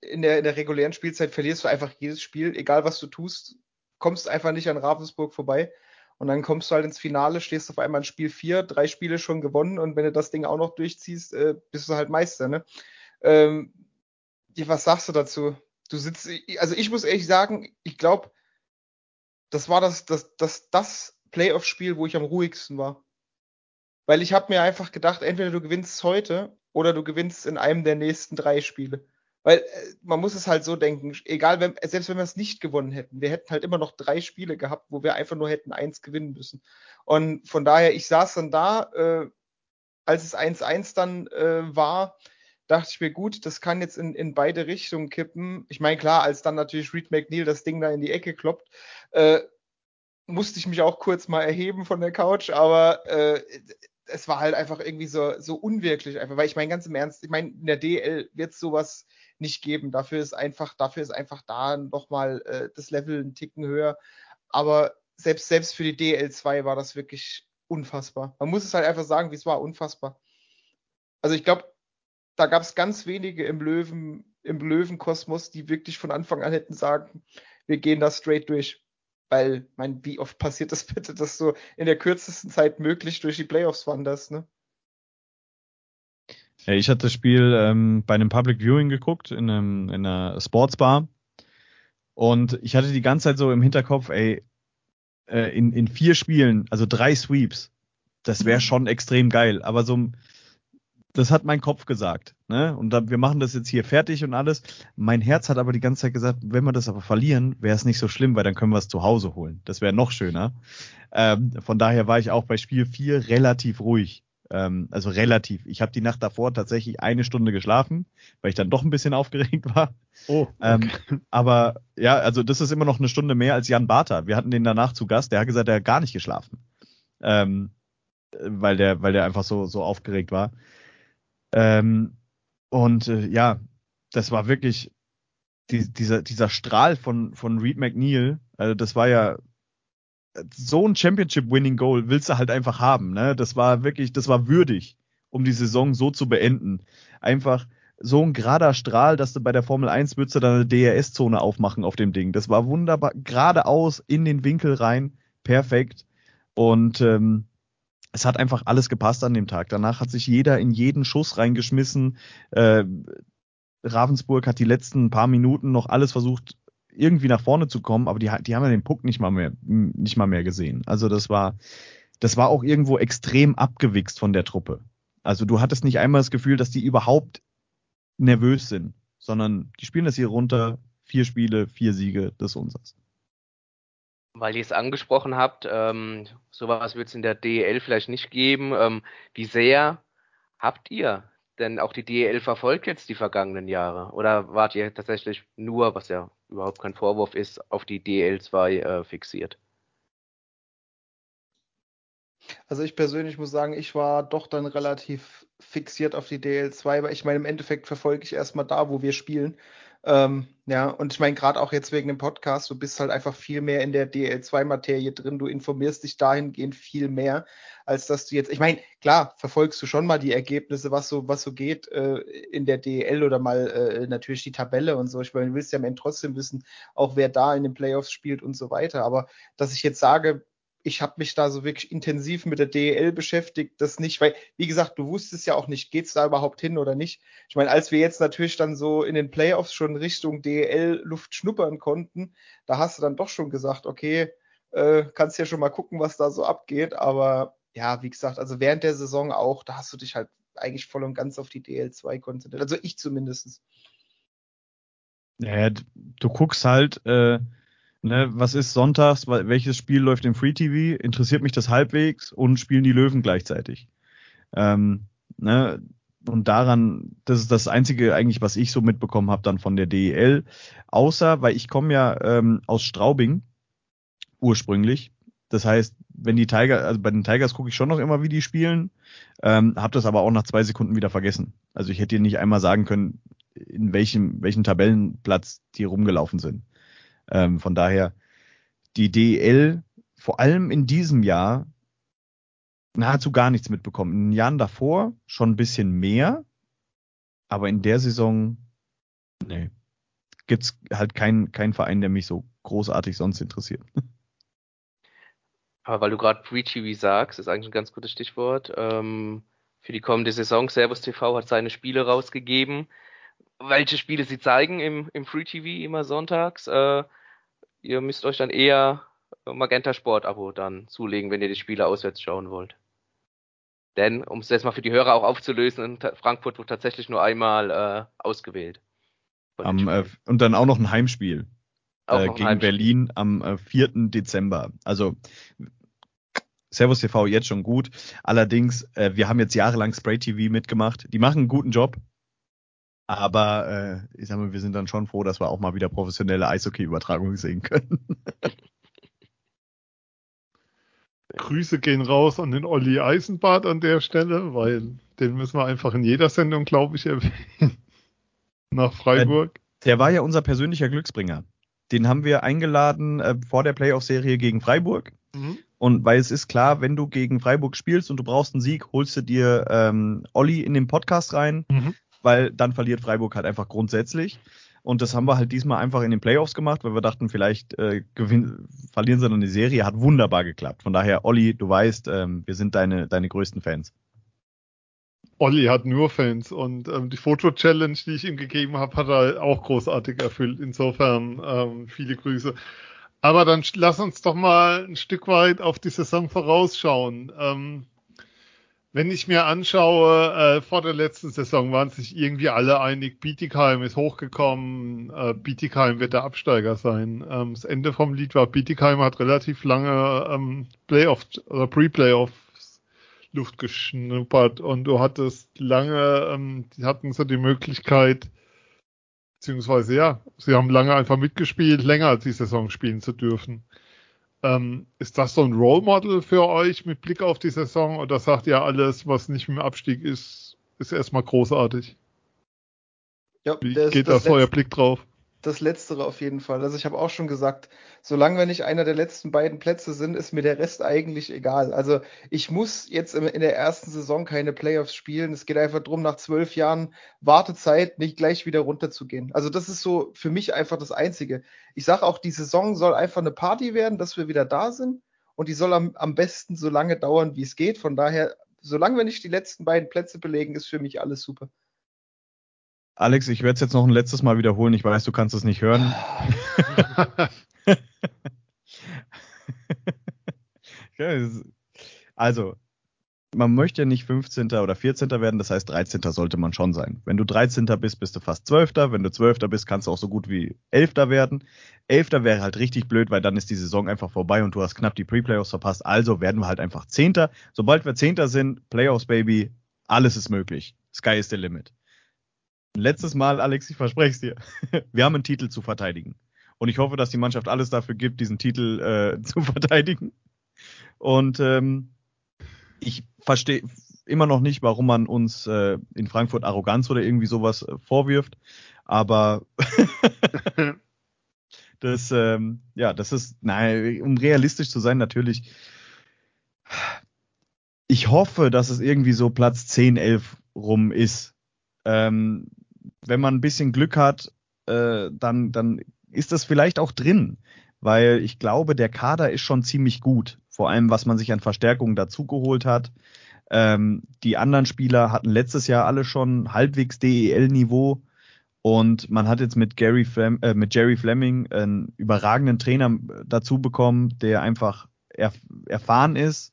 in, der, in der regulären Spielzeit verlierst du einfach jedes Spiel, egal was du tust, kommst einfach nicht an Ravensburg vorbei. Und dann kommst du halt ins Finale, stehst auf einmal in Spiel 4, drei Spiele schon gewonnen und wenn du das Ding auch noch durchziehst, äh, bist du halt Meister. Ne? Ähm, was sagst du dazu? du sitzt, also ich muss ehrlich sagen, ich glaube, das war das, das, das, das Playoff-Spiel, wo ich am ruhigsten war. Weil ich habe mir einfach gedacht, entweder du gewinnst heute oder du gewinnst in einem der nächsten drei Spiele. Weil äh, man muss es halt so denken, egal, wenn, selbst wenn wir es nicht gewonnen hätten, wir hätten halt immer noch drei Spiele gehabt, wo wir einfach nur hätten eins gewinnen müssen. Und von daher, ich saß dann da, äh, als es 1-1 dann äh, war, dachte ich mir, gut, das kann jetzt in, in beide Richtungen kippen. Ich meine, klar, als dann natürlich Reed McNeil das Ding da in die Ecke kloppt, äh, musste ich mich auch kurz mal erheben von der Couch, aber äh, es war halt einfach irgendwie so, so unwirklich einfach, weil ich meine, ganz im Ernst, ich meine, in der DL wird sowas nicht geben. Dafür ist einfach, dafür ist einfach da nochmal äh, das Level einen Ticken höher. Aber selbst, selbst für die DL2 war das wirklich unfassbar. Man muss es halt einfach sagen, wie es war, unfassbar. Also ich glaube, da gab es ganz wenige im Löwen, im Löwenkosmos, die wirklich von Anfang an hätten sagen, wir gehen da straight durch. Weil, mein, wie oft passiert das (laughs) bitte, dass du in der kürzesten Zeit möglich durch die Playoffs wanderst, ne? Ja, ich hatte das Spiel ähm, bei einem Public Viewing geguckt, in, einem, in einer Sportsbar. Und ich hatte die ganze Zeit so im Hinterkopf, ey, äh, in, in vier Spielen, also drei Sweeps, das wäre schon extrem geil. Aber so, das hat mein Kopf gesagt. Ne? Und da, wir machen das jetzt hier fertig und alles. Mein Herz hat aber die ganze Zeit gesagt, wenn wir das aber verlieren, wäre es nicht so schlimm, weil dann können wir es zu Hause holen. Das wäre noch schöner. Ähm, von daher war ich auch bei Spiel 4 relativ ruhig. Ähm, also relativ. Ich habe die Nacht davor tatsächlich eine Stunde geschlafen, weil ich dann doch ein bisschen aufgeregt war. Oh, ähm, okay. ähm, aber ja, also das ist immer noch eine Stunde mehr als Jan Barter. Wir hatten den danach zu Gast, der hat gesagt, er hat gar nicht geschlafen. Ähm, weil der, weil der einfach so, so aufgeregt war. Ähm, und äh, ja, das war wirklich die, dieser, dieser Strahl von, von Reed McNeil, also das war ja so ein Championship-Winning-Goal willst du halt einfach haben. Ne? Das war wirklich, das war würdig, um die Saison so zu beenden. Einfach so ein gerader Strahl, dass du bei der Formel 1 würdest du dann eine DRS-Zone aufmachen auf dem Ding. Das war wunderbar, geradeaus in den Winkel rein, perfekt. Und ähm, es hat einfach alles gepasst an dem Tag. Danach hat sich jeder in jeden Schuss reingeschmissen. Äh, Ravensburg hat die letzten paar Minuten noch alles versucht irgendwie nach vorne zu kommen, aber die, die haben ja den Puck nicht mal mehr, nicht mal mehr gesehen. Also das war, das war auch irgendwo extrem abgewichst von der Truppe. Also du hattest nicht einmal das Gefühl, dass die überhaupt nervös sind, sondern die spielen das hier runter, vier Spiele, vier Siege, das ist unseres. Weil ihr es angesprochen habt, ähm, sowas wird es in der DEL vielleicht nicht geben. Ähm, wie sehr habt ihr denn auch die DEL verfolgt jetzt die vergangenen Jahre? Oder wart ihr tatsächlich nur, was ja überhaupt kein Vorwurf ist, auf die DEL2 äh, fixiert? Also ich persönlich muss sagen, ich war doch dann relativ fixiert auf die DL2, weil ich meine, im Endeffekt verfolge ich erstmal da, wo wir spielen. Ähm, ja, und ich meine, gerade auch jetzt wegen dem Podcast, du bist halt einfach viel mehr in der DL2-Materie drin, du informierst dich dahingehend viel mehr, als dass du jetzt, ich meine, klar, verfolgst du schon mal die Ergebnisse, was so, was so geht äh, in der DL oder mal äh, natürlich die Tabelle und so. Ich meine, du willst ja am Ende trotzdem wissen, auch wer da in den Playoffs spielt und so weiter. Aber dass ich jetzt sage, ich habe mich da so wirklich intensiv mit der DEL beschäftigt, das nicht, weil, wie gesagt, du wusstest ja auch nicht, geht's da überhaupt hin oder nicht. Ich meine, als wir jetzt natürlich dann so in den Playoffs schon Richtung DEL Luft schnuppern konnten, da hast du dann doch schon gesagt, okay, äh, kannst ja schon mal gucken, was da so abgeht, aber ja, wie gesagt, also während der Saison auch, da hast du dich halt eigentlich voll und ganz auf die DL2 konzentriert. Also ich zumindest. Ja, du guckst halt, äh, Ne, was ist sonntags? Welches Spiel läuft im Free TV? Interessiert mich das halbwegs und spielen die Löwen gleichzeitig? Ähm, ne, und daran, das ist das Einzige eigentlich, was ich so mitbekommen habe dann von der DEL. Außer, weil ich komme ja ähm, aus Straubing ursprünglich. Das heißt, wenn die Tiger, also bei den Tigers gucke ich schon noch immer, wie die spielen, ähm, habe das aber auch nach zwei Sekunden wieder vergessen. Also ich hätte dir nicht einmal sagen können, in welchem, welchen Tabellenplatz die rumgelaufen sind. Ähm, von daher, die DEL, vor allem in diesem Jahr, nahezu gar nichts mitbekommen. In den Jahren davor schon ein bisschen mehr, aber in der Saison, nee, gibt's halt keinen kein Verein, der mich so großartig sonst interessiert. (laughs) Aber weil du gerade Pre-TV sagst, ist eigentlich ein ganz gutes Stichwort. Ähm, für die kommende Saison, Servus TV hat seine Spiele rausgegeben. Welche Spiele sie zeigen im, im Free TV immer sonntags. Äh, ihr müsst euch dann eher Magenta Sport Abo dann zulegen, wenn ihr die Spiele auswärts schauen wollt. Denn, um es jetzt mal für die Hörer auch aufzulösen, Frankfurt wird tatsächlich nur einmal äh, ausgewählt. Am, äh, und dann auch noch ein Heimspiel äh, gegen Heimspiel. Berlin am äh, 4. Dezember. Also Servus TV jetzt schon gut. Allerdings, äh, wir haben jetzt jahrelang Spray TV mitgemacht. Die machen einen guten Job. Aber äh, ich sag mal, wir sind dann schon froh, dass wir auch mal wieder professionelle Eishockey-Übertragungen sehen können. (laughs) Grüße gehen raus an den Olli Eisenbart an der Stelle, weil den müssen wir einfach in jeder Sendung, glaube ich, (laughs) erwähnen. Nach Freiburg. Der war ja unser persönlicher Glücksbringer. Den haben wir eingeladen äh, vor der Playoff-Serie gegen Freiburg. Mhm. Und weil es ist klar, wenn du gegen Freiburg spielst und du brauchst einen Sieg, holst du dir ähm, Olli in den Podcast rein, mhm. Weil dann verliert Freiburg halt einfach grundsätzlich. Und das haben wir halt diesmal einfach in den Playoffs gemacht, weil wir dachten, vielleicht äh, gewinn, verlieren sie dann die Serie. Hat wunderbar geklappt. Von daher, Olli, du weißt, ähm, wir sind deine, deine größten Fans. Olli hat nur Fans und ähm, die Foto-Challenge, die ich ihm gegeben habe, hat er auch großartig erfüllt. Insofern ähm, viele Grüße. Aber dann lass uns doch mal ein Stück weit auf die Saison vorausschauen. Ähm, wenn ich mir anschaue, äh, vor der letzten Saison waren sich irgendwie alle einig, Bietigheim ist hochgekommen, äh, Bietigheim wird der Absteiger sein. Ähm, das Ende vom Lied war, Bietigheim hat relativ lange ähm, Playoff oder Pre-Playoff Luft geschnuppert und du hattest lange, ähm, die hatten so die Möglichkeit, beziehungsweise ja, sie haben lange einfach mitgespielt, länger als die Saison spielen zu dürfen. Ähm, ist das so ein Role Model für euch mit Blick auf die Saison oder sagt ihr alles, was nicht mit dem Abstieg ist, ist erstmal großartig? Ja, Wie geht da euer Blick drauf? Das Letztere auf jeden Fall. Also ich habe auch schon gesagt, solange wir nicht einer der letzten beiden Plätze sind, ist mir der Rest eigentlich egal. Also ich muss jetzt in der ersten Saison keine Playoffs spielen. Es geht einfach darum, nach zwölf Jahren Wartezeit nicht gleich wieder runterzugehen. Also das ist so für mich einfach das Einzige. Ich sage auch, die Saison soll einfach eine Party werden, dass wir wieder da sind. Und die soll am, am besten so lange dauern, wie es geht. Von daher, solange wir nicht die letzten beiden Plätze belegen, ist für mich alles super. Alex, ich werde es jetzt noch ein letztes Mal wiederholen. Ich weiß, du kannst es nicht hören. (laughs) also, man möchte ja nicht 15. oder 14. werden, das heißt 13. sollte man schon sein. Wenn du 13. bist, bist du fast 12. Wenn du 12. bist, kannst du auch so gut wie 11. werden. 11. wäre halt richtig blöd, weil dann ist die Saison einfach vorbei und du hast knapp die Pre-Playoffs verpasst. Also werden wir halt einfach 10. Sobald wir 10. sind, Playoffs, Baby, alles ist möglich. Sky is the limit. Letztes Mal, Alex, ich verspreche es dir. (laughs) Wir haben einen Titel zu verteidigen. Und ich hoffe, dass die Mannschaft alles dafür gibt, diesen Titel äh, (laughs) zu verteidigen. Und ähm, ich verstehe immer noch nicht, warum man uns äh, in Frankfurt Arroganz oder irgendwie sowas äh, vorwirft. Aber (laughs) das, ähm, ja, das ist, nein, um realistisch zu sein, natürlich. Ich hoffe, dass es irgendwie so Platz 10, 11 rum ist. Ähm, wenn man ein bisschen Glück hat, äh, dann, dann ist das vielleicht auch drin, weil ich glaube, der Kader ist schon ziemlich gut. Vor allem, was man sich an Verstärkungen dazugeholt hat. Ähm, die anderen Spieler hatten letztes Jahr alle schon halbwegs DEL-Niveau. Und man hat jetzt mit, Gary Flem äh, mit Jerry Fleming einen überragenden Trainer dazu bekommen, der einfach erf erfahren ist.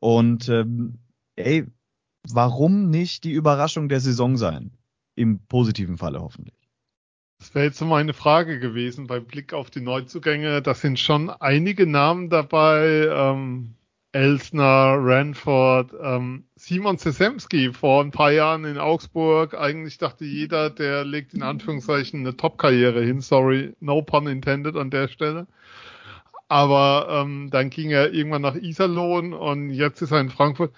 Und ähm, ey, warum nicht die Überraschung der Saison sein? Im positiven Falle hoffentlich. Das wäre jetzt so meine Frage gewesen beim Blick auf die Neuzugänge. Da sind schon einige Namen dabei. Ähm, Elsner, Ranford, ähm, Simon Sesemski vor ein paar Jahren in Augsburg. Eigentlich dachte jeder, der legt in Anführungszeichen eine Top-Karriere hin. Sorry, no pun intended an der Stelle. Aber ähm, dann ging er irgendwann nach Iserlohn und jetzt ist er in Frankfurt.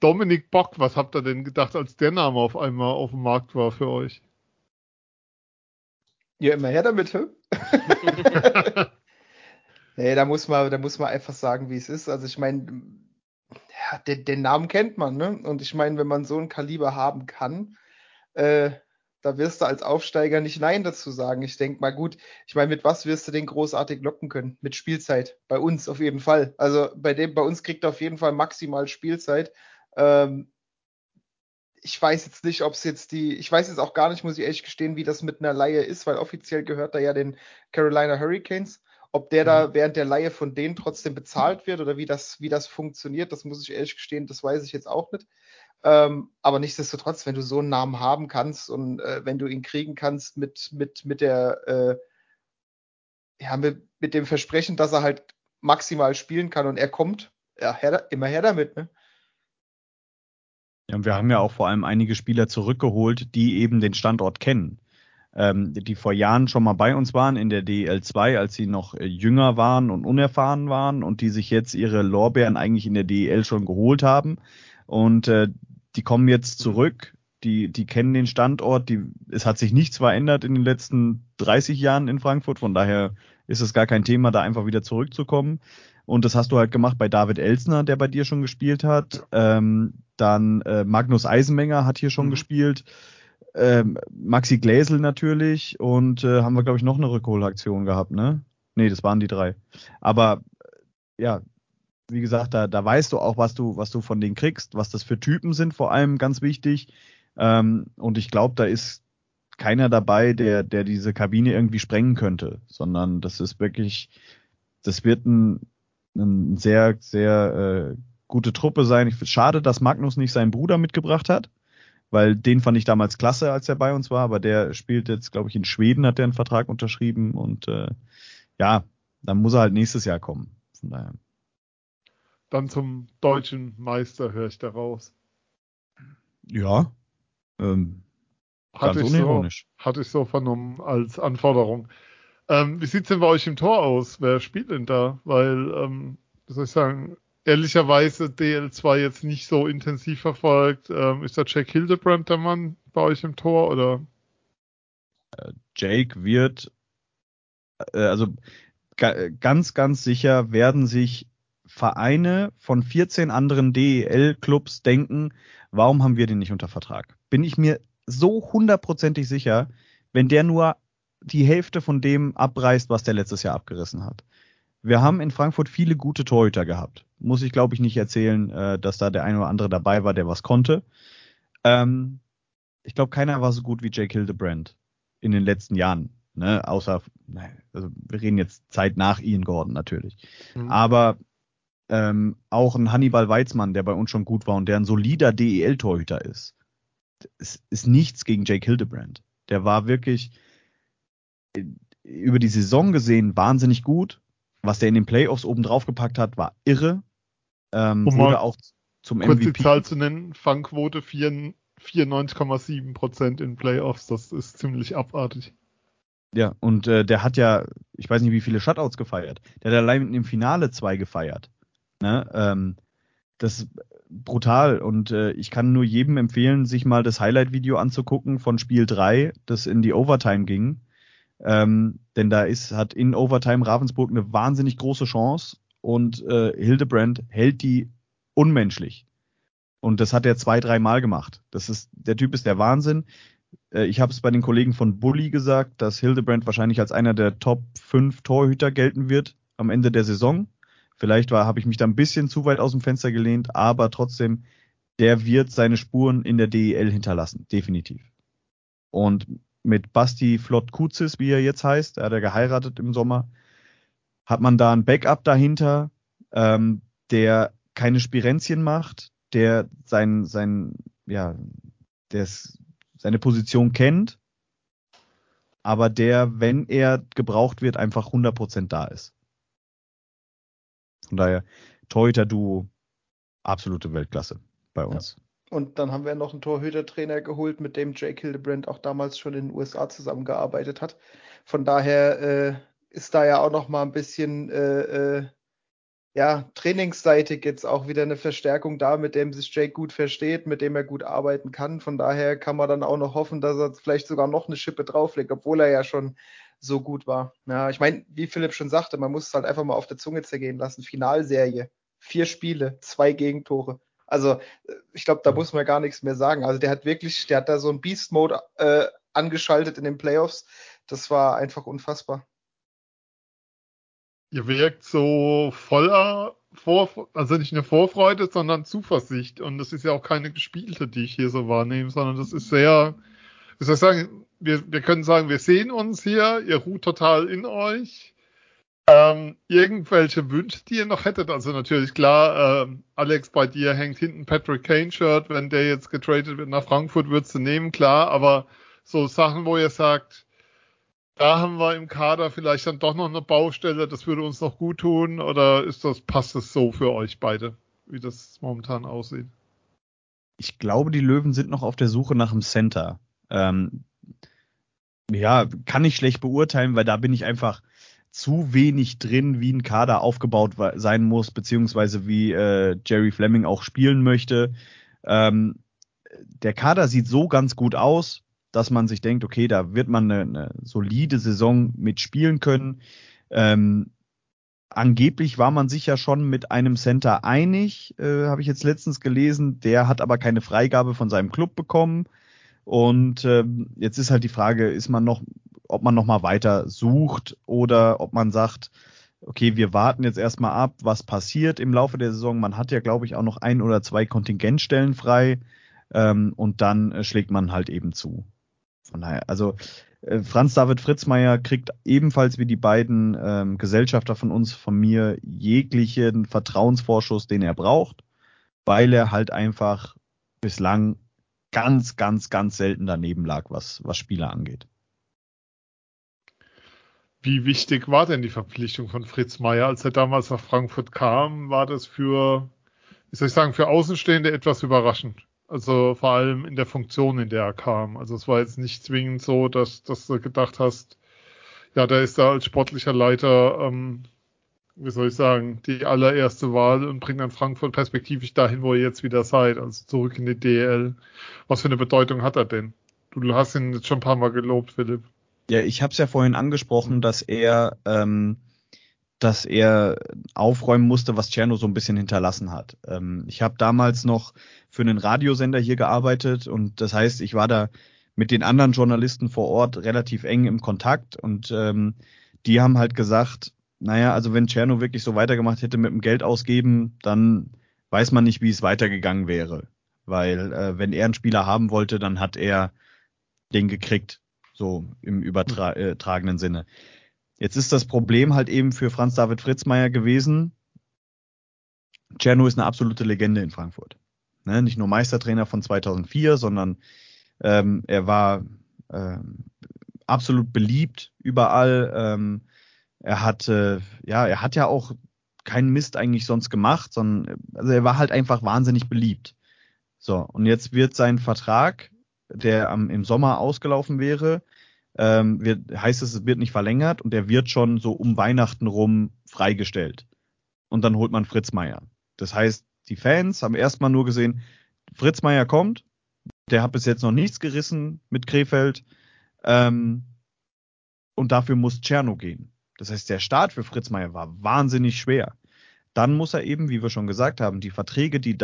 Dominik Bock, was habt ihr denn gedacht, als der Name auf einmal auf dem Markt war für euch? Ja, immer her damit, hä? (laughs) nee, da muss man, da muss man einfach sagen, wie es ist. Also ich meine, ja, den, den, Namen kennt man, ne? Und ich meine, wenn man so ein Kaliber haben kann, äh, da wirst du als Aufsteiger nicht Nein dazu sagen. Ich denke mal, gut, ich meine, mit was wirst du den großartig locken können? Mit Spielzeit. Bei uns auf jeden Fall. Also bei dem, bei uns kriegt er auf jeden Fall maximal Spielzeit. Ähm, ich weiß jetzt nicht, ob es jetzt die, ich weiß jetzt auch gar nicht, muss ich ehrlich gestehen, wie das mit einer Laie ist, weil offiziell gehört er ja den Carolina Hurricanes. Ob der da während der Laie von denen trotzdem bezahlt wird oder wie das, wie das funktioniert, das muss ich ehrlich gestehen, das weiß ich jetzt auch nicht. Ähm, aber nichtsdestotrotz, wenn du so einen Namen haben kannst und äh, wenn du ihn kriegen kannst mit, mit, mit der, äh, ja, mit, mit dem Versprechen, dass er halt maximal spielen kann und er kommt, ja, her, immer her damit, ne? Ja, und wir haben ja auch vor allem einige Spieler zurückgeholt, die eben den Standort kennen. Ähm, die vor Jahren schon mal bei uns waren in der DEL2, als sie noch äh, jünger waren und unerfahren waren und die sich jetzt ihre Lorbeeren eigentlich in der DEL schon geholt haben. Und äh, die kommen jetzt zurück, die, die kennen den Standort, die, es hat sich nichts verändert in den letzten 30 Jahren in Frankfurt, von daher ist es gar kein Thema, da einfach wieder zurückzukommen. Und das hast du halt gemacht bei David Elsner, der bei dir schon gespielt hat. Ähm, dann äh, Magnus Eisenmenger hat hier schon mhm. gespielt. Ähm, Maxi Gläsel natürlich und äh, haben wir, glaube ich, noch eine Rückholaktion gehabt, ne? Nee, das waren die drei. Aber ja, wie gesagt, da, da weißt du auch, was du, was du von denen kriegst, was das für Typen sind, vor allem ganz wichtig. Ähm, und ich glaube, da ist keiner dabei, der, der diese Kabine irgendwie sprengen könnte, sondern das ist wirklich, das wird ein, ein sehr, sehr äh, gute Truppe sein. Ich finde schade, dass Magnus nicht seinen Bruder mitgebracht hat, weil den fand ich damals klasse, als er bei uns war, aber der spielt jetzt, glaube ich, in Schweden, hat der einen Vertrag unterschrieben und äh, ja, dann muss er halt nächstes Jahr kommen. Von daher. Dann zum deutschen Meister höre ich da raus. Ja. Ähm, hatte, ich so, hatte ich so vernommen als Anforderung. Ähm, wie sieht's denn bei euch im Tor aus? Wer spielt denn da? Weil, ähm, wie soll ich sagen, ehrlicherweise DL2 jetzt nicht so intensiv verfolgt. Ähm, ist da Jack Hildebrand der Mann bei euch im Tor oder? Äh, Jake wird, äh, also ganz, ganz sicher werden sich Vereine von 14 anderen DEL-Clubs denken, warum haben wir den nicht unter Vertrag? Bin ich mir so hundertprozentig sicher, wenn der nur die Hälfte von dem abreißt, was der letztes Jahr abgerissen hat. Wir haben in Frankfurt viele gute Torhüter gehabt. Muss ich, glaube ich, nicht erzählen, äh, dass da der eine oder andere dabei war, der was konnte. Ähm, ich glaube, keiner war so gut wie Jake Hildebrand in den letzten Jahren. Ne? Außer, also wir reden jetzt Zeit nach Ian Gordon natürlich. Mhm. Aber ähm, auch ein Hannibal Weizmann, der bei uns schon gut war und der ein solider DEL-Torhüter ist. Es ist nichts gegen Jake Hildebrand. Der war wirklich äh, über die Saison gesehen wahnsinnig gut. Was der in den Playoffs oben drauf gepackt hat, war irre. Ähm, um wurde auch zum kurz MVP. die Zahl zu nennen, Fangquote 94,7 Prozent in Playoffs. Das ist ziemlich abartig. Ja, und äh, der hat ja, ich weiß nicht, wie viele Shutouts gefeiert. Der hat allein im Finale zwei gefeiert. Ne? Ähm, das ist brutal und äh, ich kann nur jedem empfehlen, sich mal das Highlight-Video anzugucken von Spiel 3, das in die Overtime ging. Ähm, denn da ist, hat in Overtime Ravensburg eine wahnsinnig große Chance und äh, Hildebrand hält die unmenschlich. Und das hat er zwei, dreimal gemacht. Das ist, der Typ ist der Wahnsinn. Äh, ich habe es bei den Kollegen von Bully gesagt, dass Hildebrand wahrscheinlich als einer der Top 5 Torhüter gelten wird am Ende der Saison. Vielleicht habe ich mich da ein bisschen zu weit aus dem Fenster gelehnt, aber trotzdem, der wird seine Spuren in der DEL hinterlassen, definitiv. Und mit Basti Flott Kuzis, wie er jetzt heißt, er hat er geheiratet im Sommer, hat man da ein Backup dahinter, ähm, der keine Spirenzien macht, der sein, sein, ja, der seine Position kennt, aber der, wenn er gebraucht wird, einfach 100% da ist. Von daher, Torhüter-Duo, absolute Weltklasse bei uns. Ja. Und dann haben wir noch einen Torhüter-Trainer geholt, mit dem Jake Hildebrand auch damals schon in den USA zusammengearbeitet hat. Von daher äh, ist da ja auch noch mal ein bisschen äh, äh, ja, trainingsseitig jetzt auch wieder eine Verstärkung da, mit dem sich Jake gut versteht, mit dem er gut arbeiten kann. Von daher kann man dann auch noch hoffen, dass er vielleicht sogar noch eine Schippe drauflegt, obwohl er ja schon so gut war. Ja, ich meine, wie Philipp schon sagte, man muss es halt einfach mal auf der Zunge zergehen lassen. Finalserie, vier Spiele, zwei Gegentore. Also ich glaube, da muss man gar nichts mehr sagen. Also der hat wirklich, der hat da so ein Beast-Mode äh, angeschaltet in den Playoffs. Das war einfach unfassbar. Ihr wirkt so voller vor, also nicht nur Vorfreude, sondern Zuversicht. Und das ist ja auch keine gespielte, die ich hier so wahrnehme, sondern das ist sehr, wie soll ich sagen, wir, wir können sagen, wir sehen uns hier, ihr ruht total in euch. Ähm, irgendwelche Wünsche, die ihr noch hättet? Also natürlich klar, äh, Alex, bei dir hängt hinten Patrick Kane Shirt. Wenn der jetzt getradet wird nach Frankfurt, würdest du nehmen, klar. Aber so Sachen, wo ihr sagt, da haben wir im Kader vielleicht dann doch noch eine Baustelle, das würde uns noch gut tun. Oder ist das, passt es so für euch beide, wie das momentan aussieht? Ich glaube, die Löwen sind noch auf der Suche nach einem Center. Ähm, ja, kann ich schlecht beurteilen, weil da bin ich einfach zu wenig drin, wie ein Kader aufgebaut sein muss, beziehungsweise wie äh, Jerry Fleming auch spielen möchte. Ähm, der Kader sieht so ganz gut aus, dass man sich denkt, okay, da wird man eine, eine solide Saison mitspielen können. Ähm, angeblich war man sich ja schon mit einem Center einig, äh, habe ich jetzt letztens gelesen. Der hat aber keine Freigabe von seinem Club bekommen. Und äh, jetzt ist halt die Frage, ist man noch ob man nochmal weiter sucht oder ob man sagt, okay, wir warten jetzt erstmal ab, was passiert im Laufe der Saison. Man hat ja, glaube ich, auch noch ein oder zwei Kontingentstellen frei ähm, und dann äh, schlägt man halt eben zu. Von daher, also äh, Franz David Fritzmeier kriegt ebenfalls wie die beiden ähm, Gesellschafter von uns, von mir, jeglichen Vertrauensvorschuss, den er braucht, weil er halt einfach bislang ganz, ganz, ganz selten daneben lag, was, was Spieler angeht. Wie wichtig war denn die Verpflichtung von Fritz Meier, als er damals nach Frankfurt kam? War das für, wie soll ich sagen, für Außenstehende etwas überraschend? Also vor allem in der Funktion, in der er kam. Also es war jetzt nicht zwingend so, dass, dass du gedacht hast, ja, da ist er als sportlicher Leiter, ähm, wie soll ich sagen, die allererste Wahl und bringt dann Frankfurt perspektivisch dahin, wo ihr jetzt wieder seid, also zurück in die DL. Was für eine Bedeutung hat er denn? Du hast ihn jetzt schon ein paar Mal gelobt, Philipp. Ja, ich habe es ja vorhin angesprochen, dass er, ähm, dass er aufräumen musste, was Tscherno so ein bisschen hinterlassen hat. Ähm, ich habe damals noch für einen Radiosender hier gearbeitet und das heißt, ich war da mit den anderen Journalisten vor Ort relativ eng im Kontakt und ähm, die haben halt gesagt, naja, also wenn Tscherno wirklich so weitergemacht hätte mit dem Geld ausgeben, dann weiß man nicht, wie es weitergegangen wäre. Weil äh, wenn er einen Spieler haben wollte, dann hat er den gekriegt so im übertragenen äh, Sinne. Jetzt ist das Problem halt eben für Franz David Fritzmeier gewesen. Czerno ist eine absolute Legende in Frankfurt. Ne? Nicht nur Meistertrainer von 2004, sondern ähm, er war ähm, absolut beliebt überall. Ähm, er hatte, ja, er hat ja auch keinen Mist eigentlich sonst gemacht, sondern also er war halt einfach wahnsinnig beliebt. So, und jetzt wird sein Vertrag der am, im Sommer ausgelaufen wäre, ähm, wird, heißt es, es wird nicht verlängert und der wird schon so um Weihnachten rum freigestellt. Und dann holt man Fritz Meier. Das heißt, die Fans haben erstmal nur gesehen, Fritz Meier kommt, der hat bis jetzt noch nichts gerissen mit Krefeld ähm, und dafür muss Tscherno gehen. Das heißt, der Start für Fritz Meier war wahnsinnig schwer. Dann muss er eben, wie wir schon gesagt haben, die Verträge, die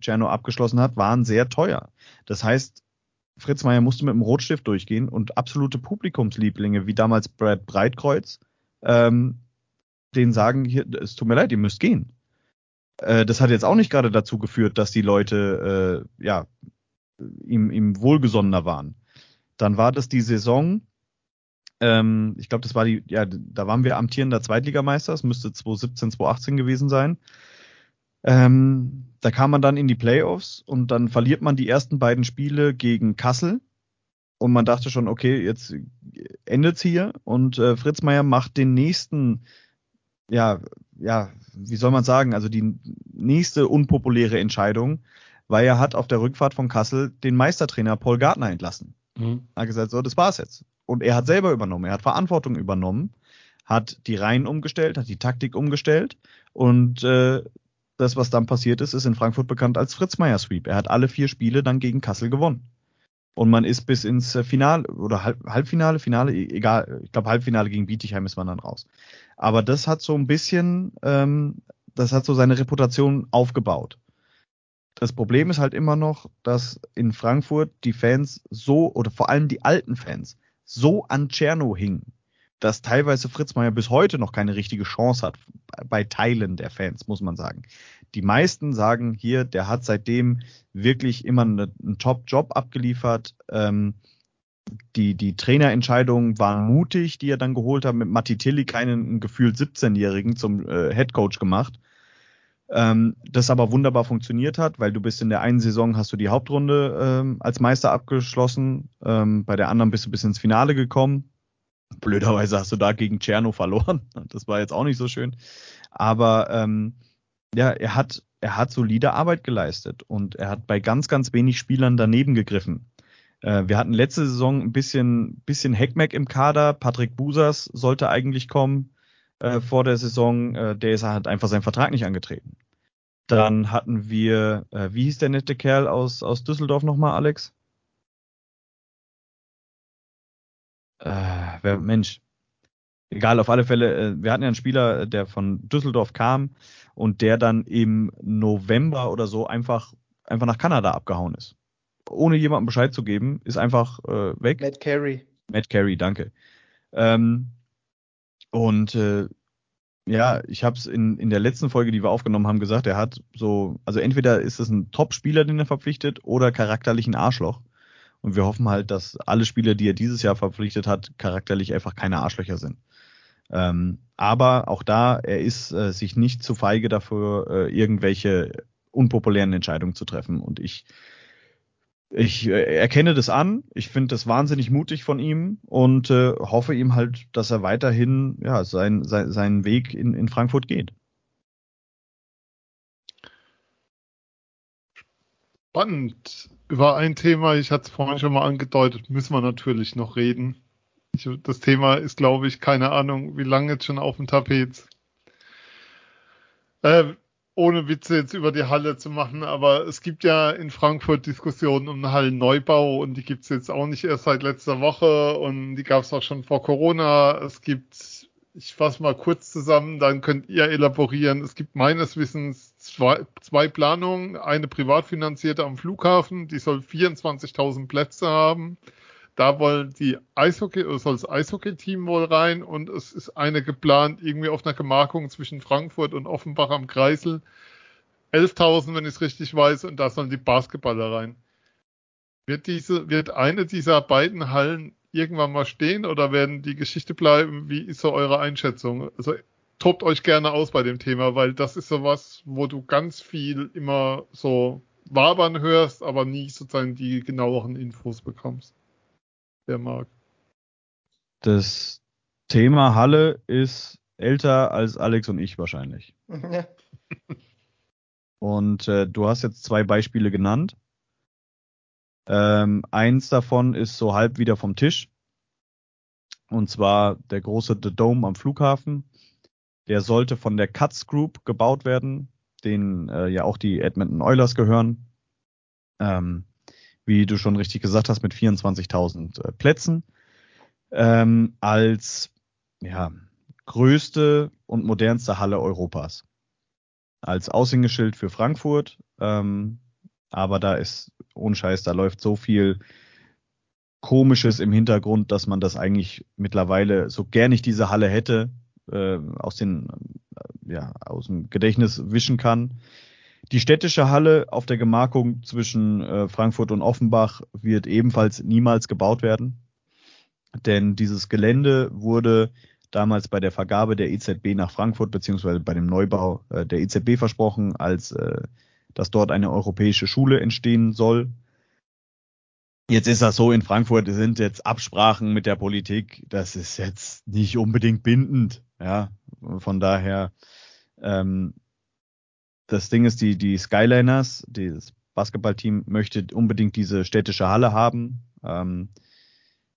Tscherno abgeschlossen hat, waren sehr teuer. Das heißt, Fritz Meier musste mit dem Rotstift durchgehen und absolute Publikumslieblinge, wie damals Brad Breitkreuz, ähm, denen sagen, hier, es tut mir leid, ihr müsst gehen. Äh, das hat jetzt auch nicht gerade dazu geführt, dass die Leute äh, ja ihm, ihm wohlgesonnener waren. Dann war das die Saison, ähm, ich glaube, das war die, ja, da waren wir amtierender Zweitligameister, es müsste 2017, 2018 gewesen sein. Ähm, da kam man dann in die Playoffs und dann verliert man die ersten beiden Spiele gegen Kassel. Und man dachte schon, okay, jetzt endet's hier. Und äh, Fritz Meier macht den nächsten, ja, ja, wie soll man sagen, also die nächste unpopuläre Entscheidung, weil er hat auf der Rückfahrt von Kassel den Meistertrainer Paul Gartner entlassen. Mhm. Hat gesagt, so, das war's jetzt. Und er hat selber übernommen, er hat Verantwortung übernommen, hat die Reihen umgestellt, hat die Taktik umgestellt und äh, das, was dann passiert ist, ist in Frankfurt bekannt als Fritz Meier Sweep. Er hat alle vier Spiele dann gegen Kassel gewonnen. Und man ist bis ins äh, Finale oder Halb, Halbfinale, Finale, egal, ich glaube Halbfinale gegen Bietigheim ist man dann raus. Aber das hat so ein bisschen, ähm, das hat so seine Reputation aufgebaut. Das Problem ist halt immer noch, dass in Frankfurt die Fans so, oder vor allem die alten Fans, so an Tscherno hingen dass teilweise Fritz Meier bis heute noch keine richtige Chance hat, bei Teilen der Fans, muss man sagen. Die meisten sagen hier, der hat seitdem wirklich immer eine, einen Top-Job abgeliefert. Ähm, die, die Trainerentscheidungen waren mutig, die er dann geholt hat, mit Matti Tilly keinen gefühlt 17-Jährigen zum äh, Headcoach gemacht. Ähm, das aber wunderbar funktioniert hat, weil du bist in der einen Saison hast du die Hauptrunde ähm, als Meister abgeschlossen, ähm, bei der anderen bist du bis ins Finale gekommen. Blöderweise hast du da gegen Tscherno verloren. (laughs) Das war jetzt auch nicht so schön. Aber ähm, ja, er hat, er hat solide Arbeit geleistet und er hat bei ganz, ganz wenig Spielern daneben gegriffen. Äh, wir hatten letzte Saison ein bisschen, bisschen Heckmeck im Kader. Patrick Busas sollte eigentlich kommen äh, vor der Saison. Äh, der ist halt einfach seinen Vertrag nicht angetreten. Dann hatten wir, äh, wie hieß der nette Kerl aus, aus Düsseldorf nochmal, Alex? Äh, wer, Mensch. Egal, auf alle Fälle, äh, wir hatten ja einen Spieler, der von Düsseldorf kam und der dann im November oder so einfach, einfach nach Kanada abgehauen ist ohne jemandem Bescheid zu geben, ist einfach äh, weg. Matt Carey. Matt Carey, danke. Ähm, und äh, ja, ich habe es in, in der letzten Folge, die wir aufgenommen haben, gesagt, er hat so, also entweder ist es ein Top-Spieler, den er verpflichtet, oder charakterlich ein Arschloch. Und wir hoffen halt, dass alle Spieler, die er dieses Jahr verpflichtet hat, charakterlich einfach keine Arschlöcher sind. Ähm, aber auch da, er ist äh, sich nicht zu feige dafür, äh, irgendwelche unpopulären Entscheidungen zu treffen. Und ich ich äh, erkenne das an. Ich finde das wahnsinnig mutig von ihm und äh, hoffe ihm halt, dass er weiterhin ja, sein, sein, seinen Weg in, in Frankfurt geht. Spannend. Über ein Thema, ich hatte es vorhin schon mal angedeutet, müssen wir natürlich noch reden. Ich, das Thema ist, glaube ich, keine Ahnung, wie lange jetzt schon auf dem Tapet. Äh, ohne Witze jetzt über die Halle zu machen, aber es gibt ja in Frankfurt Diskussionen um einen Hallenneubau und die gibt's jetzt auch nicht erst seit letzter Woche und die gab's auch schon vor Corona. Es gibt, ich fasse mal kurz zusammen, dann könnt ihr elaborieren. Es gibt meines Wissens zwei, zwei Planungen, eine privat finanzierte am Flughafen, die soll 24.000 Plätze haben. Da wollen die Eishockey, soll das Eishockey-Team wohl rein und es ist eine geplant, irgendwie auf einer Gemarkung zwischen Frankfurt und Offenbach am Kreisel. 11.000, wenn ich es richtig weiß, und da sollen die Basketballer rein. Wird diese, wird eine dieser beiden Hallen irgendwann mal stehen oder werden die Geschichte bleiben? Wie ist so eure Einschätzung? Also tobt euch gerne aus bei dem Thema, weil das ist sowas, wo du ganz viel immer so wabern hörst, aber nie sozusagen die genaueren Infos bekommst wer mag. Das Thema Halle ist älter als Alex und ich wahrscheinlich. Ja. (laughs) Und äh, du hast jetzt zwei Beispiele genannt. Ähm, eins davon ist so halb wieder vom Tisch. Und zwar der große The Dome am Flughafen. Der sollte von der Cuts Group gebaut werden, denen äh, ja auch die Edmonton Oilers gehören. Ähm, wie du schon richtig gesagt hast, mit 24.000 äh, Plätzen ähm, als ja, größte und modernste Halle Europas. Als Aushängeschild für Frankfurt, ähm, aber da ist ohne Scheiß, da läuft so viel Komisches im Hintergrund, dass man das eigentlich mittlerweile, so gern ich diese Halle hätte, äh, aus den äh, ja aus dem Gedächtnis wischen kann. Die städtische Halle auf der Gemarkung zwischen äh, Frankfurt und Offenbach wird ebenfalls niemals gebaut werden. Denn dieses Gelände wurde damals bei der Vergabe der EZB nach Frankfurt beziehungsweise bei dem Neubau äh, der EZB versprochen, als äh, dass dort eine europäische Schule entstehen soll. Jetzt ist das so, in Frankfurt sind jetzt Absprachen mit der Politik, das ist jetzt nicht unbedingt bindend. Ja, von daher ähm, das Ding ist, die, die Skyliners, das Basketballteam möchte unbedingt diese städtische Halle haben. Ähm,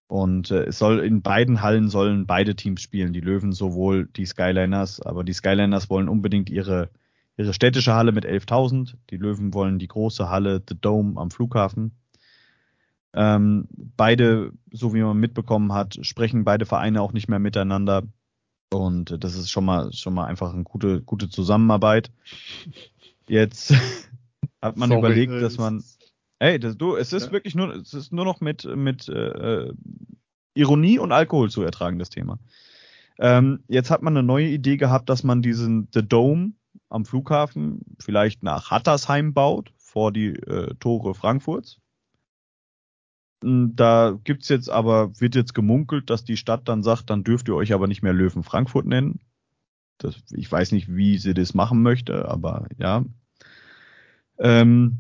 und äh, es soll in beiden Hallen sollen beide Teams spielen, die Löwen sowohl die Skyliners, aber die Skyliners wollen unbedingt ihre ihre städtische Halle mit 11.000, die Löwen wollen die große Halle The Dome am Flughafen. Ähm, beide, so wie man mitbekommen hat, sprechen beide Vereine auch nicht mehr miteinander. Und das ist schon mal, schon mal einfach eine gute, gute Zusammenarbeit. Jetzt (laughs) hat man Sorry, überlegt, dass man, ey, das, du, es ist ja. wirklich nur, es ist nur noch mit, mit äh, Ironie und Alkohol zu ertragen, das Thema. Ähm, jetzt hat man eine neue Idee gehabt, dass man diesen The Dome am Flughafen vielleicht nach Hattersheim baut, vor die äh, Tore Frankfurts. Da gibt's jetzt aber, wird jetzt gemunkelt, dass die Stadt dann sagt, dann dürft ihr euch aber nicht mehr Löwen Frankfurt nennen. Das, ich weiß nicht, wie sie das machen möchte, aber ja. Ähm,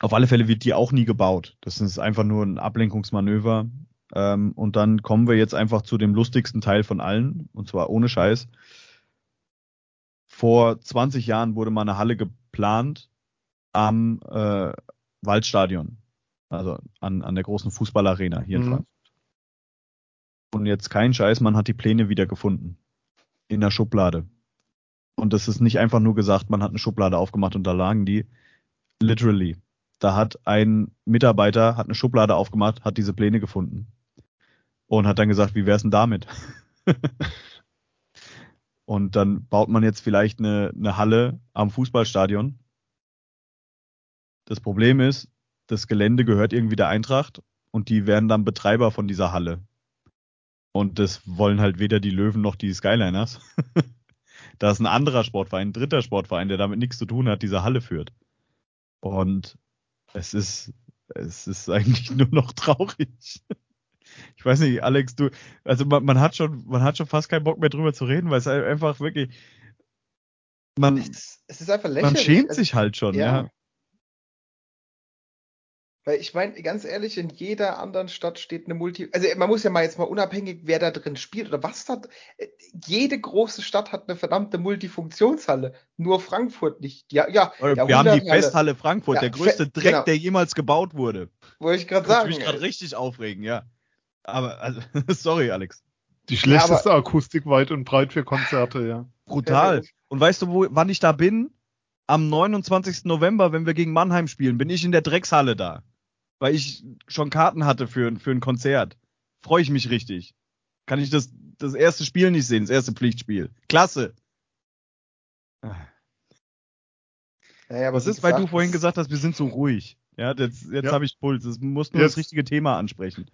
auf alle Fälle wird die auch nie gebaut. Das ist einfach nur ein Ablenkungsmanöver. Ähm, und dann kommen wir jetzt einfach zu dem lustigsten Teil von allen, und zwar ohne Scheiß. Vor 20 Jahren wurde mal eine Halle geplant am äh, Waldstadion. Also an, an der großen Fußballarena hier in Mhm. Frankfurt. Und jetzt kein Scheiß, man hat die Pläne wieder gefunden. In der Schublade. Und das ist nicht einfach nur gesagt, man hat eine Schublade aufgemacht und da lagen die. Literally. Da hat ein Mitarbeiter, hat eine Schublade aufgemacht, hat diese Pläne gefunden. Und hat dann gesagt, wie wär's denn damit? (laughs) und dann baut man jetzt vielleicht eine, eine Halle am Fußballstadion. Das Problem ist, das Gelände gehört irgendwie der Eintracht und die werden dann Betreiber von dieser Halle. Und das wollen halt weder die Löwen noch die Skyliners. (laughs) da ist ein anderer Sportverein, ein dritter Sportverein, der damit nichts zu tun hat, diese Halle führt. Und es ist, es ist (laughs) eigentlich nur noch traurig. Ich weiß nicht, Alex, du, also man, man hat schon, man hat schon fast keinen Bock mehr drüber zu reden, weil es einfach wirklich, man, Es ist, es man schämt Also, sich halt schon, ja. ja. Weil ich meine, ganz ehrlich, in jeder anderen Stadt steht eine Multi. Also man muss ja mal jetzt mal unabhängig, wer da drin spielt oder was da. Jede große Stadt hat eine verdammte Multifunktionshalle. Nur Frankfurt nicht. Ja, ja. Wir haben die Festhalle Frankfurt, Ja, der größte Fe- Dreck, genau. der jemals gebaut wurde. Wollte ich gerade Würde sagen. mich gerade richtig aufregen, ja. Aber, also, (laughs) sorry, Alex. Die schlechteste Akustik weit und breit für Konzerte, ja. Brutal. Ja, Und weißt du, wo, wann ich da bin? Am 29. November, wenn wir gegen Mannheim spielen, bin ich in der Dreckshalle da. Weil ich schon Karten hatte für, für ein Konzert. Freue ich mich richtig. Kann ich das, das erste Spiel nicht sehen, das erste Pflichtspiel. Klasse. naja, aber Was wie ist, weil du vorhin das- gesagt hast, wir sind so ruhig. Ja, jetzt, jetzt Ja. habe ich Puls. Es muss nur Jetzt- das richtige Thema ansprechen.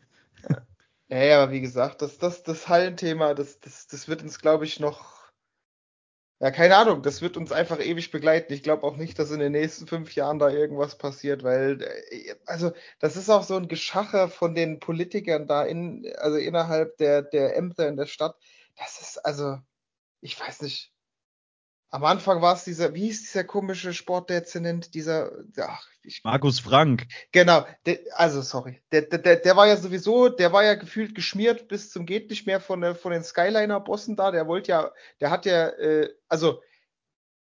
Ja, ja, aber wie gesagt, das, das, das Hallenthema, das, das, das wird uns, glaube ich, noch. Ja, keine Ahnung, das wird uns einfach ewig begleiten. Ich glaube auch nicht, dass in den nächsten fünf Jahren da irgendwas passiert, weil, äh, also, das ist auch so ein Geschacher von den Politikern da in, also innerhalb der, der Ämter in der Stadt. Das ist, also, ich weiß nicht. Am Anfang war es dieser, wie hieß dieser komische Sportdezernent, dieser, ach, ich, Markus Frank. Genau, der, also sorry, der, der, der der war ja sowieso, der war ja gefühlt geschmiert bis zum geht nicht mehr von, der, von den Skyliner-Bossen da. Der wollte ja, der hat ja, äh, also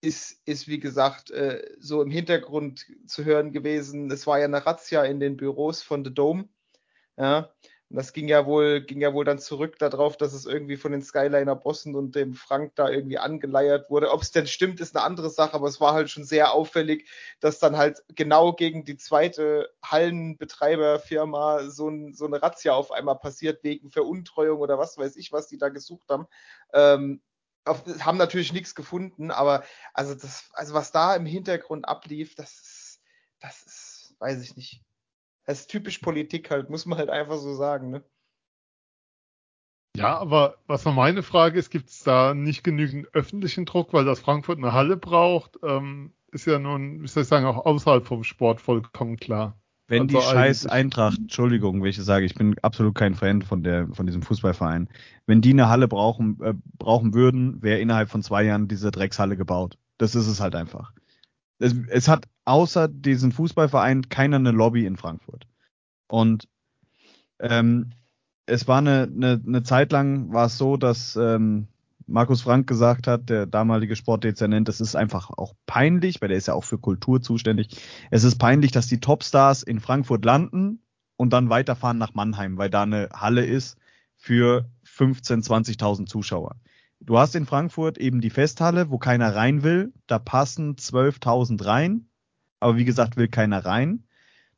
ist, ist wie gesagt äh, so im Hintergrund zu hören gewesen. Es war ja eine Razzia in den Büros von The Dome. Ja, und das ging ja wohl, ging ja wohl dann zurück darauf, dass es irgendwie von den Skyliner-Bossen und dem Frank da irgendwie angeleiert wurde. Ob es denn stimmt, ist eine andere Sache, aber es war halt schon sehr auffällig, dass dann halt genau gegen die zweite Hallenbetreiberfirma so, ein, so eine Razzia auf einmal passiert, wegen Veruntreuung oder was weiß ich, was die da gesucht haben. Ähm, auf, haben natürlich nichts gefunden, aber also das, also was da im Hintergrund ablief, das ist, das ist, weiß ich nicht. Das ist typisch Politik halt, muss man halt einfach so sagen, ne? Ja, aber was noch meine Frage ist, gibt es da nicht genügend öffentlichen Druck, weil das Frankfurt eine Halle braucht? Ähm, ist ja nun, wie soll ich sagen, auch außerhalb vom Sport vollkommen klar. Wenn die Also scheiß eigentlich- Eintracht, Entschuldigung, wenn ich das sage, ich bin absolut kein Fan von der, von diesem Fußballverein. Wenn die eine Halle brauchen, äh, brauchen würden, wäre innerhalb von zwei Jahren diese Dreckshalle gebaut. Das ist es halt einfach. Es, es hat außer diesem Fußballverein keiner eine Lobby in Frankfurt. Und ähm, es war eine, eine, eine Zeit lang war es so, dass ähm, Markus Frank gesagt hat, der damalige Sportdezernent, das ist einfach auch peinlich, weil der ist ja auch für Kultur zuständig. Es ist peinlich, dass die Topstars in Frankfurt landen und dann weiterfahren nach Mannheim, weil da eine Halle ist für 15.000, 20.000 Zuschauer. Du hast in Frankfurt eben die Festhalle, wo keiner rein will. Da passen 12.000 rein. Aber wie gesagt, will keiner rein.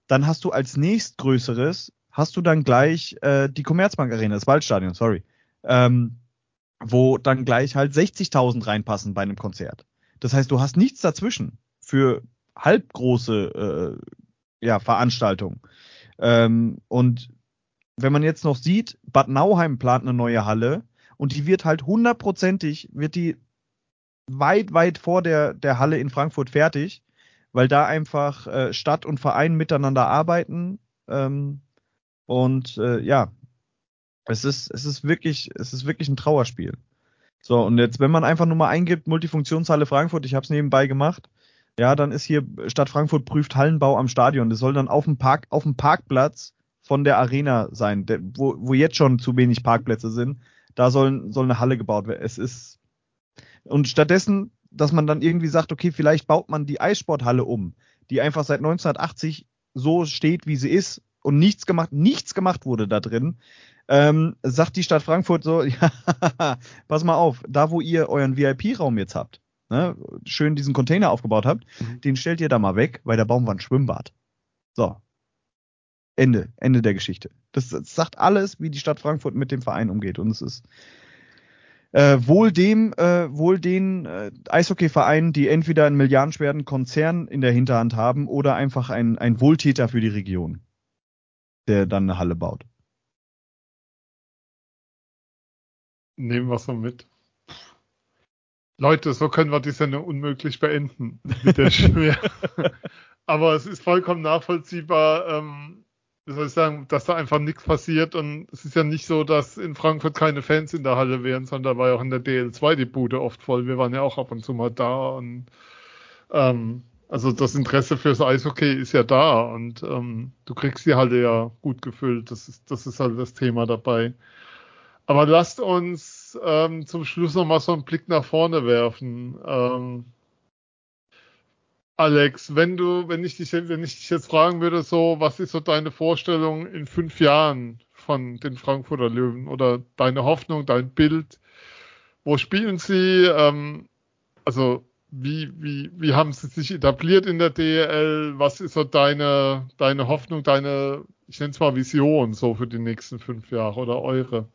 Dann hast du als nächstgrößeres, hast du dann gleich äh, die Commerzbank Arena, das Waldstadion, sorry. Ähm, wo dann gleich halt 60.000 reinpassen bei einem Konzert. Das heißt, du hast nichts dazwischen für halbgroße äh, ja, Veranstaltungen. Ähm, und wenn man jetzt noch sieht, Bad Nauheim plant eine neue Halle und die wird halt hundertprozentig, wird die weit, weit vor der, der Halle in Frankfurt fertig, weil da einfach äh, Stadt und Verein miteinander arbeiten. Ähm, Und äh, ja, es ist, es ist wirklich, es ist wirklich ein Trauerspiel. So, und jetzt, wenn man einfach nur mal eingibt, Multifunktionshalle Frankfurt, ich habe es nebenbei gemacht, ja, dann ist hier Stadt Frankfurt prüft Hallenbau am Stadion. Das soll dann auf dem Park, auf dem Parkplatz von der Arena sein, der, wo, wo jetzt schon zu wenig Parkplätze sind. Da soll, soll eine Halle gebaut werden. Es ist und stattdessen, dass man dann irgendwie sagt, okay, vielleicht baut man die Eissporthalle um, die einfach seit 1980 so steht, wie sie ist und nichts gemacht, nichts gemacht wurde da drin. Ähm, sagt die Stadt Frankfurt so, (laughs) ja, pass mal auf, da wo ihr euren VIP-Raum jetzt habt, ne, schön diesen Container aufgebaut habt, mhm. den stellt ihr da mal weg, weil der Baum war ein Schwimmbad. So. Ende, Ende der Geschichte. Das, das sagt alles, wie die Stadt Frankfurt mit dem Verein umgeht. Und es ist äh, wohl dem, äh, wohl den äh, Eishockeyvereinen, die entweder einen milliardenschweren Konzern in der Hinterhand haben oder einfach ein, ein Wohltäter für die Region, der dann eine Halle baut. Nehmen wir so mit. Leute, so können wir die Sendung unmöglich beenden mit der (laughs) Schwer. Aber es ist vollkommen nachvollziehbar, ähm, wie soll ich sagen, dass da einfach nichts passiert und es ist ja nicht so, dass in Frankfurt keine Fans in der Halle wären, sondern da war ja auch in der DL2 die Bude oft voll. Wir waren ja auch ab und zu mal da und ähm, also das Interesse fürs Eishockey ist ja da und ähm, du kriegst die Halle ja gut gefüllt. Das ist, das ist halt das Thema dabei. Aber lasst uns ähm, zum Schluss nochmal so einen Blick nach vorne werfen. Ähm, Alex, wenn du, wenn ich dich, wenn ich dich jetzt fragen würde, so, was ist so deine Vorstellung in fünf Jahren von den Frankfurter Löwen oder deine Hoffnung, dein Bild? Wo spielen sie? Ähm, also wie, wie, wie haben sie sich etabliert in der DL? Was ist so deine, deine Hoffnung, deine, ich nenne es mal Vision so für die nächsten fünf Jahre oder eure?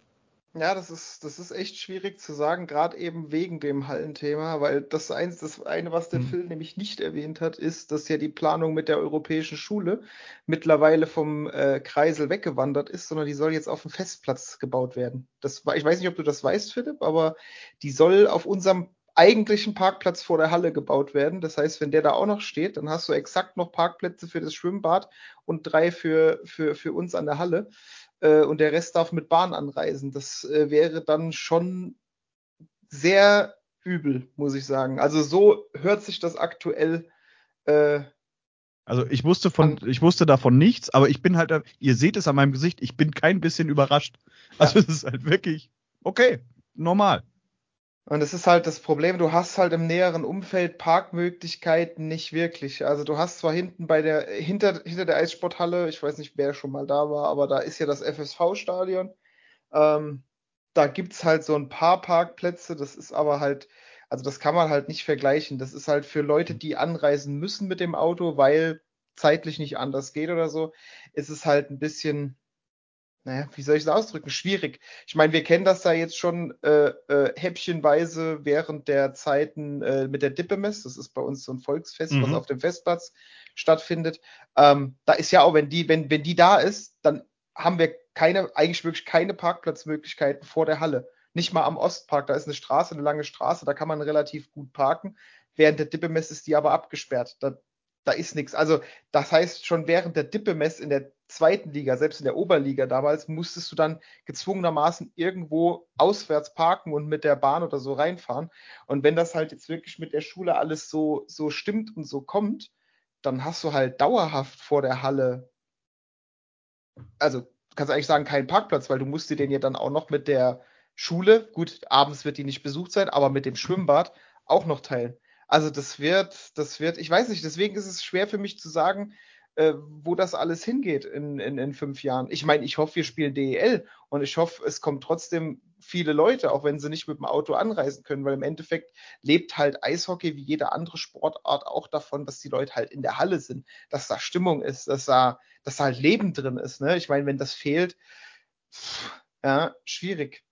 Ja, das ist, das ist echt schwierig zu sagen, gerade eben wegen dem Hallenthema, weil das, eins, das eine, was der mhm. Film nämlich nicht erwähnt hat, ist, dass ja die Planung mit der europäischen Schule mittlerweile vom äh, Kreisel weggewandert ist, sondern die soll jetzt auf dem Festplatz gebaut werden. Das war, ich weiß nicht, ob du das weißt, Philipp, aber die soll auf unserem eigentlichen Parkplatz vor der Halle gebaut werden. Das heißt, wenn der da auch noch steht, dann hast du exakt noch Parkplätze für das Schwimmbad und drei für, für, für uns an der Halle äh, und der Rest darf mit Bahn anreisen. Das äh, wäre dann schon sehr übel, muss ich sagen. Also so hört sich das aktuell. Äh, also ich wusste von, an, ich wusste davon nichts, aber ich bin halt, ihr seht es an meinem Gesicht, ich bin kein bisschen überrascht. Also ja. es ist halt wirklich okay, normal. Und es ist halt das Problem, du hast halt im näheren Umfeld Parkmöglichkeiten nicht wirklich. Also du hast zwar hinten bei der, hinter, hinter der Eissporthalle, ich weiß nicht, wer schon mal da war, aber da ist ja das FSV-Stadion. Ähm, da gibt's halt so ein paar Parkplätze, das ist aber halt, also das kann man halt nicht vergleichen. Das ist halt für Leute, die anreisen müssen mit dem Auto, weil zeitlich nicht anders geht oder so, ist es halt ein bisschen, naja, wie soll ich es ausdrücken? Schwierig. Ich meine, wir kennen das da jetzt schon äh, äh, häppchenweise während der Zeiten äh, mit der Dippemess. Das ist bei uns so ein Volksfest, mhm. was auf dem Festplatz stattfindet. Ähm, da ist ja auch, wenn die, wenn, wenn die da ist, dann haben wir keine, eigentlich wirklich keine Parkplatzmöglichkeiten vor der Halle. Nicht mal am Ostpark, da ist eine Straße, eine lange Straße, da kann man relativ gut parken. Während der Dippemess ist die aber abgesperrt. Da, da ist nichts. Also, das heißt, schon während der Dippemess in der zweiten Liga, selbst in der Oberliga damals, musstest du dann gezwungenermaßen irgendwo auswärts parken und mit der Bahn oder so reinfahren. Und wenn das halt jetzt wirklich mit der Schule alles so, so stimmt und so kommt, dann hast du halt dauerhaft vor der Halle, also kannst du eigentlich sagen, keinen Parkplatz, weil du musst dir den ja dann auch noch mit der Schule, gut, abends wird die nicht besucht sein, aber mit dem Schwimmbad auch noch teilen. Also das wird, das wird, ich weiß nicht, deswegen ist es schwer für mich zu sagen, äh, wo das alles hingeht in, in, in fünf Jahren. Ich meine, ich hoffe, wir spielen DEL und ich hoffe, es kommen trotzdem viele Leute, auch wenn sie nicht mit dem Auto anreisen können, weil im Endeffekt lebt halt Eishockey wie jede andere Sportart auch davon, dass die Leute halt in der Halle sind, dass da Stimmung ist, dass da, dass da halt Leben drin ist. Ne? Ich meine, wenn das fehlt, ja, schwierig.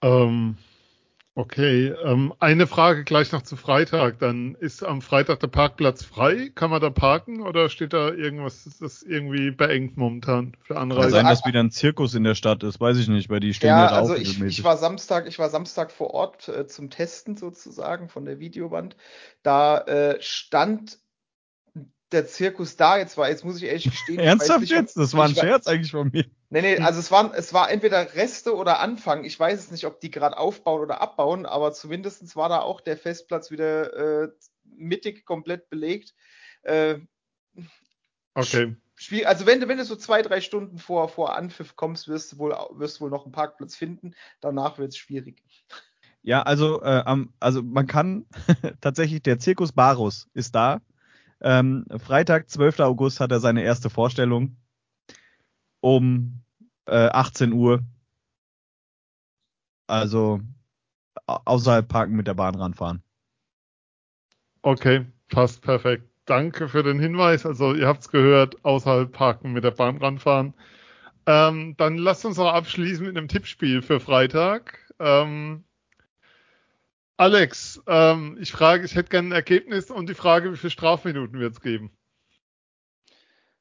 Ähm, Okay, ähm, eine Frage gleich noch zu Freitag. Dann ist am Freitag der Parkplatz frei. Kann man da parken oder steht da irgendwas, ist das irgendwie beengt momentan für Anreise? Kann sein, dass wieder ein Zirkus in der Stadt ist, weiß ich nicht, weil die stehen ja, ja also ich, ich war Samstag, ich war Samstag vor Ort äh, zum Testen sozusagen von der Videowand. Da äh, stand der Zirkus da jetzt war. Jetzt muss ich ehrlich gestehen. Ernsthaft nicht, jetzt? Das war ein Scherz eigentlich von mir. Nee, nee, also es waren, es war entweder Reste oder Anfang. Ich weiß es nicht, ob die gerade aufbauen oder abbauen, aber zumindestens war da auch der Festplatz wieder äh, mittig komplett belegt. Äh, okay. Schwierig. Also wenn du, wenn du so zwei, drei Stunden vor, vor Anpfiff kommst, wirst du wohl, wirst du wohl noch einen Parkplatz finden. Danach wird es schwierig. Ja, also, äh, also man kann (laughs) tatsächlich, der Zirkus Barus ist da. Ähm, Freitag, 12. August, hat er seine erste Vorstellung um äh, 18 Uhr. Also außerhalb parken mit der Bahn ranfahren. Okay, passt perfekt. Danke für den Hinweis. Also ihr habt es gehört, außerhalb parken mit der Bahn ranfahren. Ähm, dann lasst uns noch abschließen mit einem Tippspiel für Freitag. Ähm, Alex, ähm, ich frage, ich hätte gerne ein Ergebnis und die Frage, wie viele Strafminuten wird es geben?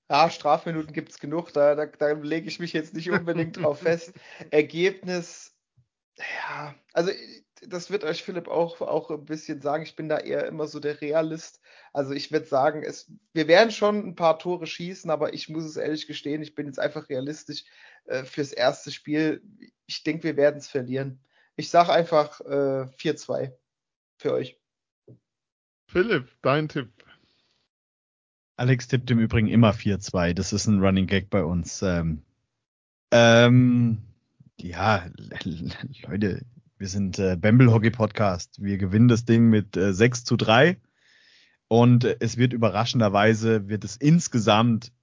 Ja, Strafminuten gibt es genug, da, da, da lege ich mich jetzt nicht unbedingt (laughs) drauf fest. Ergebnis, ja, also das wird euch Philipp auch, auch ein bisschen sagen. Ich bin da eher immer so der Realist. Also ich würde sagen, es, wir werden schon ein paar Tore schießen, aber ich muss es ehrlich gestehen, ich bin jetzt einfach realistisch äh, fürs erste Spiel. Ich denke, wir werden es verlieren. Ich sage einfach äh, 4-2 für euch. Philipp, dein Tipp. Alex tippt im Übrigen immer 4-2. Das ist ein Running Gag bei uns. Ähm, ähm, ja, (laughs) Leute, wir sind äh, Bamble Hockey Podcast. Wir gewinnen das Ding mit äh, 6 zu 3. Und äh, es wird überraschenderweise, wird es insgesamt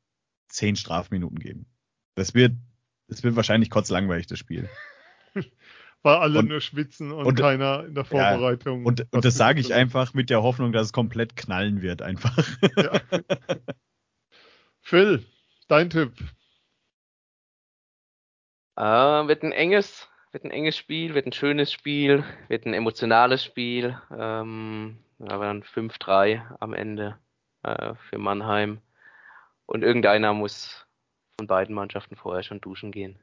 10 Strafminuten geben. Das wird, das wird wahrscheinlich kotzlangweilig, das Spiel. (laughs) Weil alle und, nur schwitzen und, und, keiner in der Vorbereitung. Ja, und, und das sage ich einfach mit der Hoffnung, dass es komplett knallen wird, einfach. Ja. Phil, dein Tipp. Äh, wird ein enges, wird ein enges Spiel, wird ein schönes Spiel, wird ein emotionales Spiel. Ähm, aber dann 5-3 am Ende äh, für Mannheim. Und irgendeiner muss von beiden Mannschaften vorher schon duschen gehen.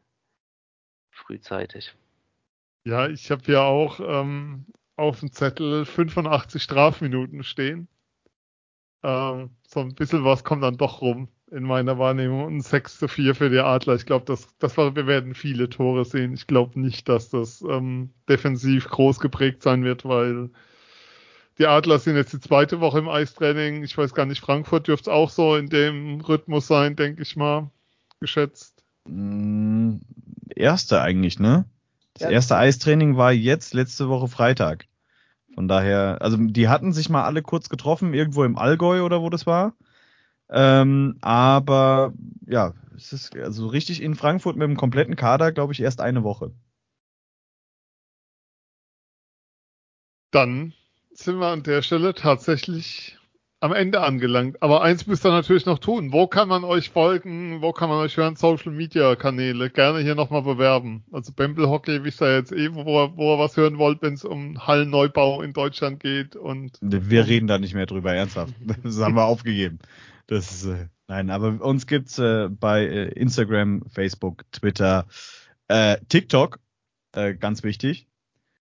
Frühzeitig. Ja, ich habe hier auch ähm, auf dem Zettel 85 Strafminuten stehen. Ähm, so ein bisschen was kommt dann doch rum in meiner Wahrnehmung. Und 6 zu 4 für die Adler. Ich glaube, das, das war, wir werden viele Tore sehen. Ich glaube nicht, dass das ähm, defensiv groß geprägt sein wird, weil die Adler sind jetzt die zweite Woche im Eistraining. Ich weiß gar nicht, Frankfurt dürfte es auch so in dem Rhythmus sein, denke ich mal, geschätzt. Mm, erste eigentlich, ne? Das ja. erste Eistraining war jetzt letzte Woche Freitag. Von daher, also die hatten sich mal alle kurz getroffen, irgendwo im Allgäu oder wo das war. Ähm, aber ja, es ist also richtig in Frankfurt mit dem kompletten Kader, glaube ich, erst eine Woche. Dann sind wir an der Stelle tatsächlich am Ende angelangt. Aber eins müsst ihr natürlich noch tun. Wo kann man euch folgen? Wo kann man euch hören? Social Media Kanäle. Gerne hier nochmal bewerben. Also Bamble Hockey wisst ihr jetzt eh, wo, wo ihr was hören wollt, wenn es um Hallenneubau in Deutschland geht. Und wir reden da nicht mehr drüber, ernsthaft. (laughs) Das haben wir aufgegeben. Das ist, äh, nein, aber uns gibt's äh, bei äh, Instagram, Facebook, Twitter, äh, TikTok, äh, ganz wichtig.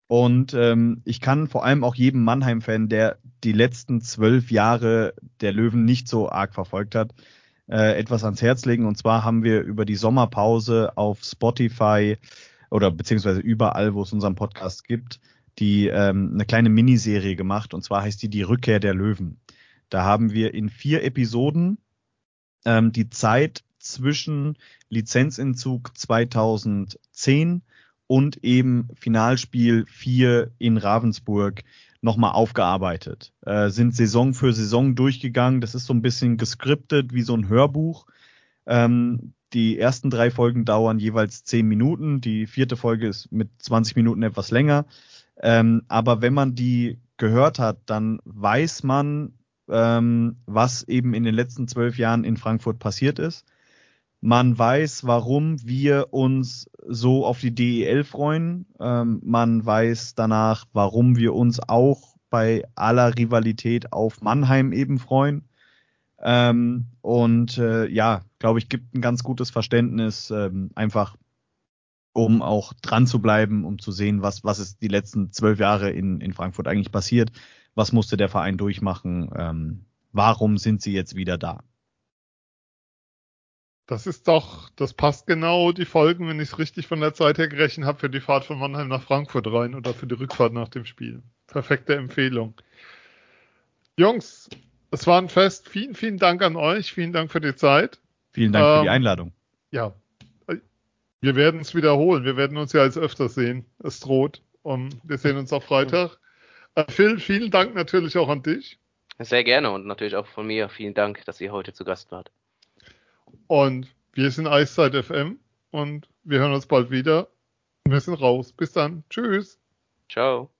Und ähm, ich kann vor allem auch jedem Mannheim-Fan, der die letzten zwölf Jahre der Löwen nicht so arg verfolgt hat, äh, etwas ans Herz legen. Und zwar haben wir über die Sommerpause auf Spotify oder beziehungsweise überall, wo es unseren Podcast gibt, die ähm, eine kleine Miniserie gemacht. Und zwar heißt die Die Rückkehr der Löwen. Da haben wir in vier Episoden ähm, die Zeit zwischen Lizenzentzug 2010 und eben Finalspiel 4 in Ravensburg nochmal aufgearbeitet. Äh, sind Saison für Saison durchgegangen. Das ist so ein bisschen geskriptet wie so ein Hörbuch. Ähm, die ersten drei Folgen dauern jeweils zehn Minuten. Die vierte Folge ist mit 20 Minuten etwas länger. Ähm, aber wenn man die gehört hat, dann weiß man, ähm, was eben in den letzten zwölf Jahren in Frankfurt passiert ist. Man weiß, warum wir uns so auf die DEL freuen. Ähm, man weiß danach, warum wir uns auch bei aller Rivalität auf Mannheim eben freuen. Ähm, und äh, ja, glaube ich, gibt ein ganz gutes Verständnis, ähm, einfach um auch dran zu bleiben, um zu sehen, was, was ist die letzten zwölf Jahre in, in Frankfurt eigentlich passiert, was musste der Verein durchmachen. Ähm, warum sind sie jetzt wieder da? Das ist doch, das passt genau die Folgen, wenn ich es richtig von der Zeit her gerechnet habe, für die Fahrt von Mannheim nach Frankfurt rein oder für die Rückfahrt nach dem Spiel. Perfekte Empfehlung. Jungs, es war ein Fest. Vielen, vielen Dank an euch. Vielen Dank für die Zeit. Vielen Dank ähm, für die ähm, Einladung. Ja, wir werden es wiederholen. Wir werden uns ja als öfter sehen. Es droht. Und wir sehen uns auch Freitag. Äh, Phil, vielen Dank natürlich auch an dich. Sehr gerne und natürlich auch von mir. Vielen Dank, dass ihr heute zu Gast wart. Und wir sind Eiszeit FM und wir hören uns bald wieder. Wir sind raus. Bis dann. Tschüss. Ciao.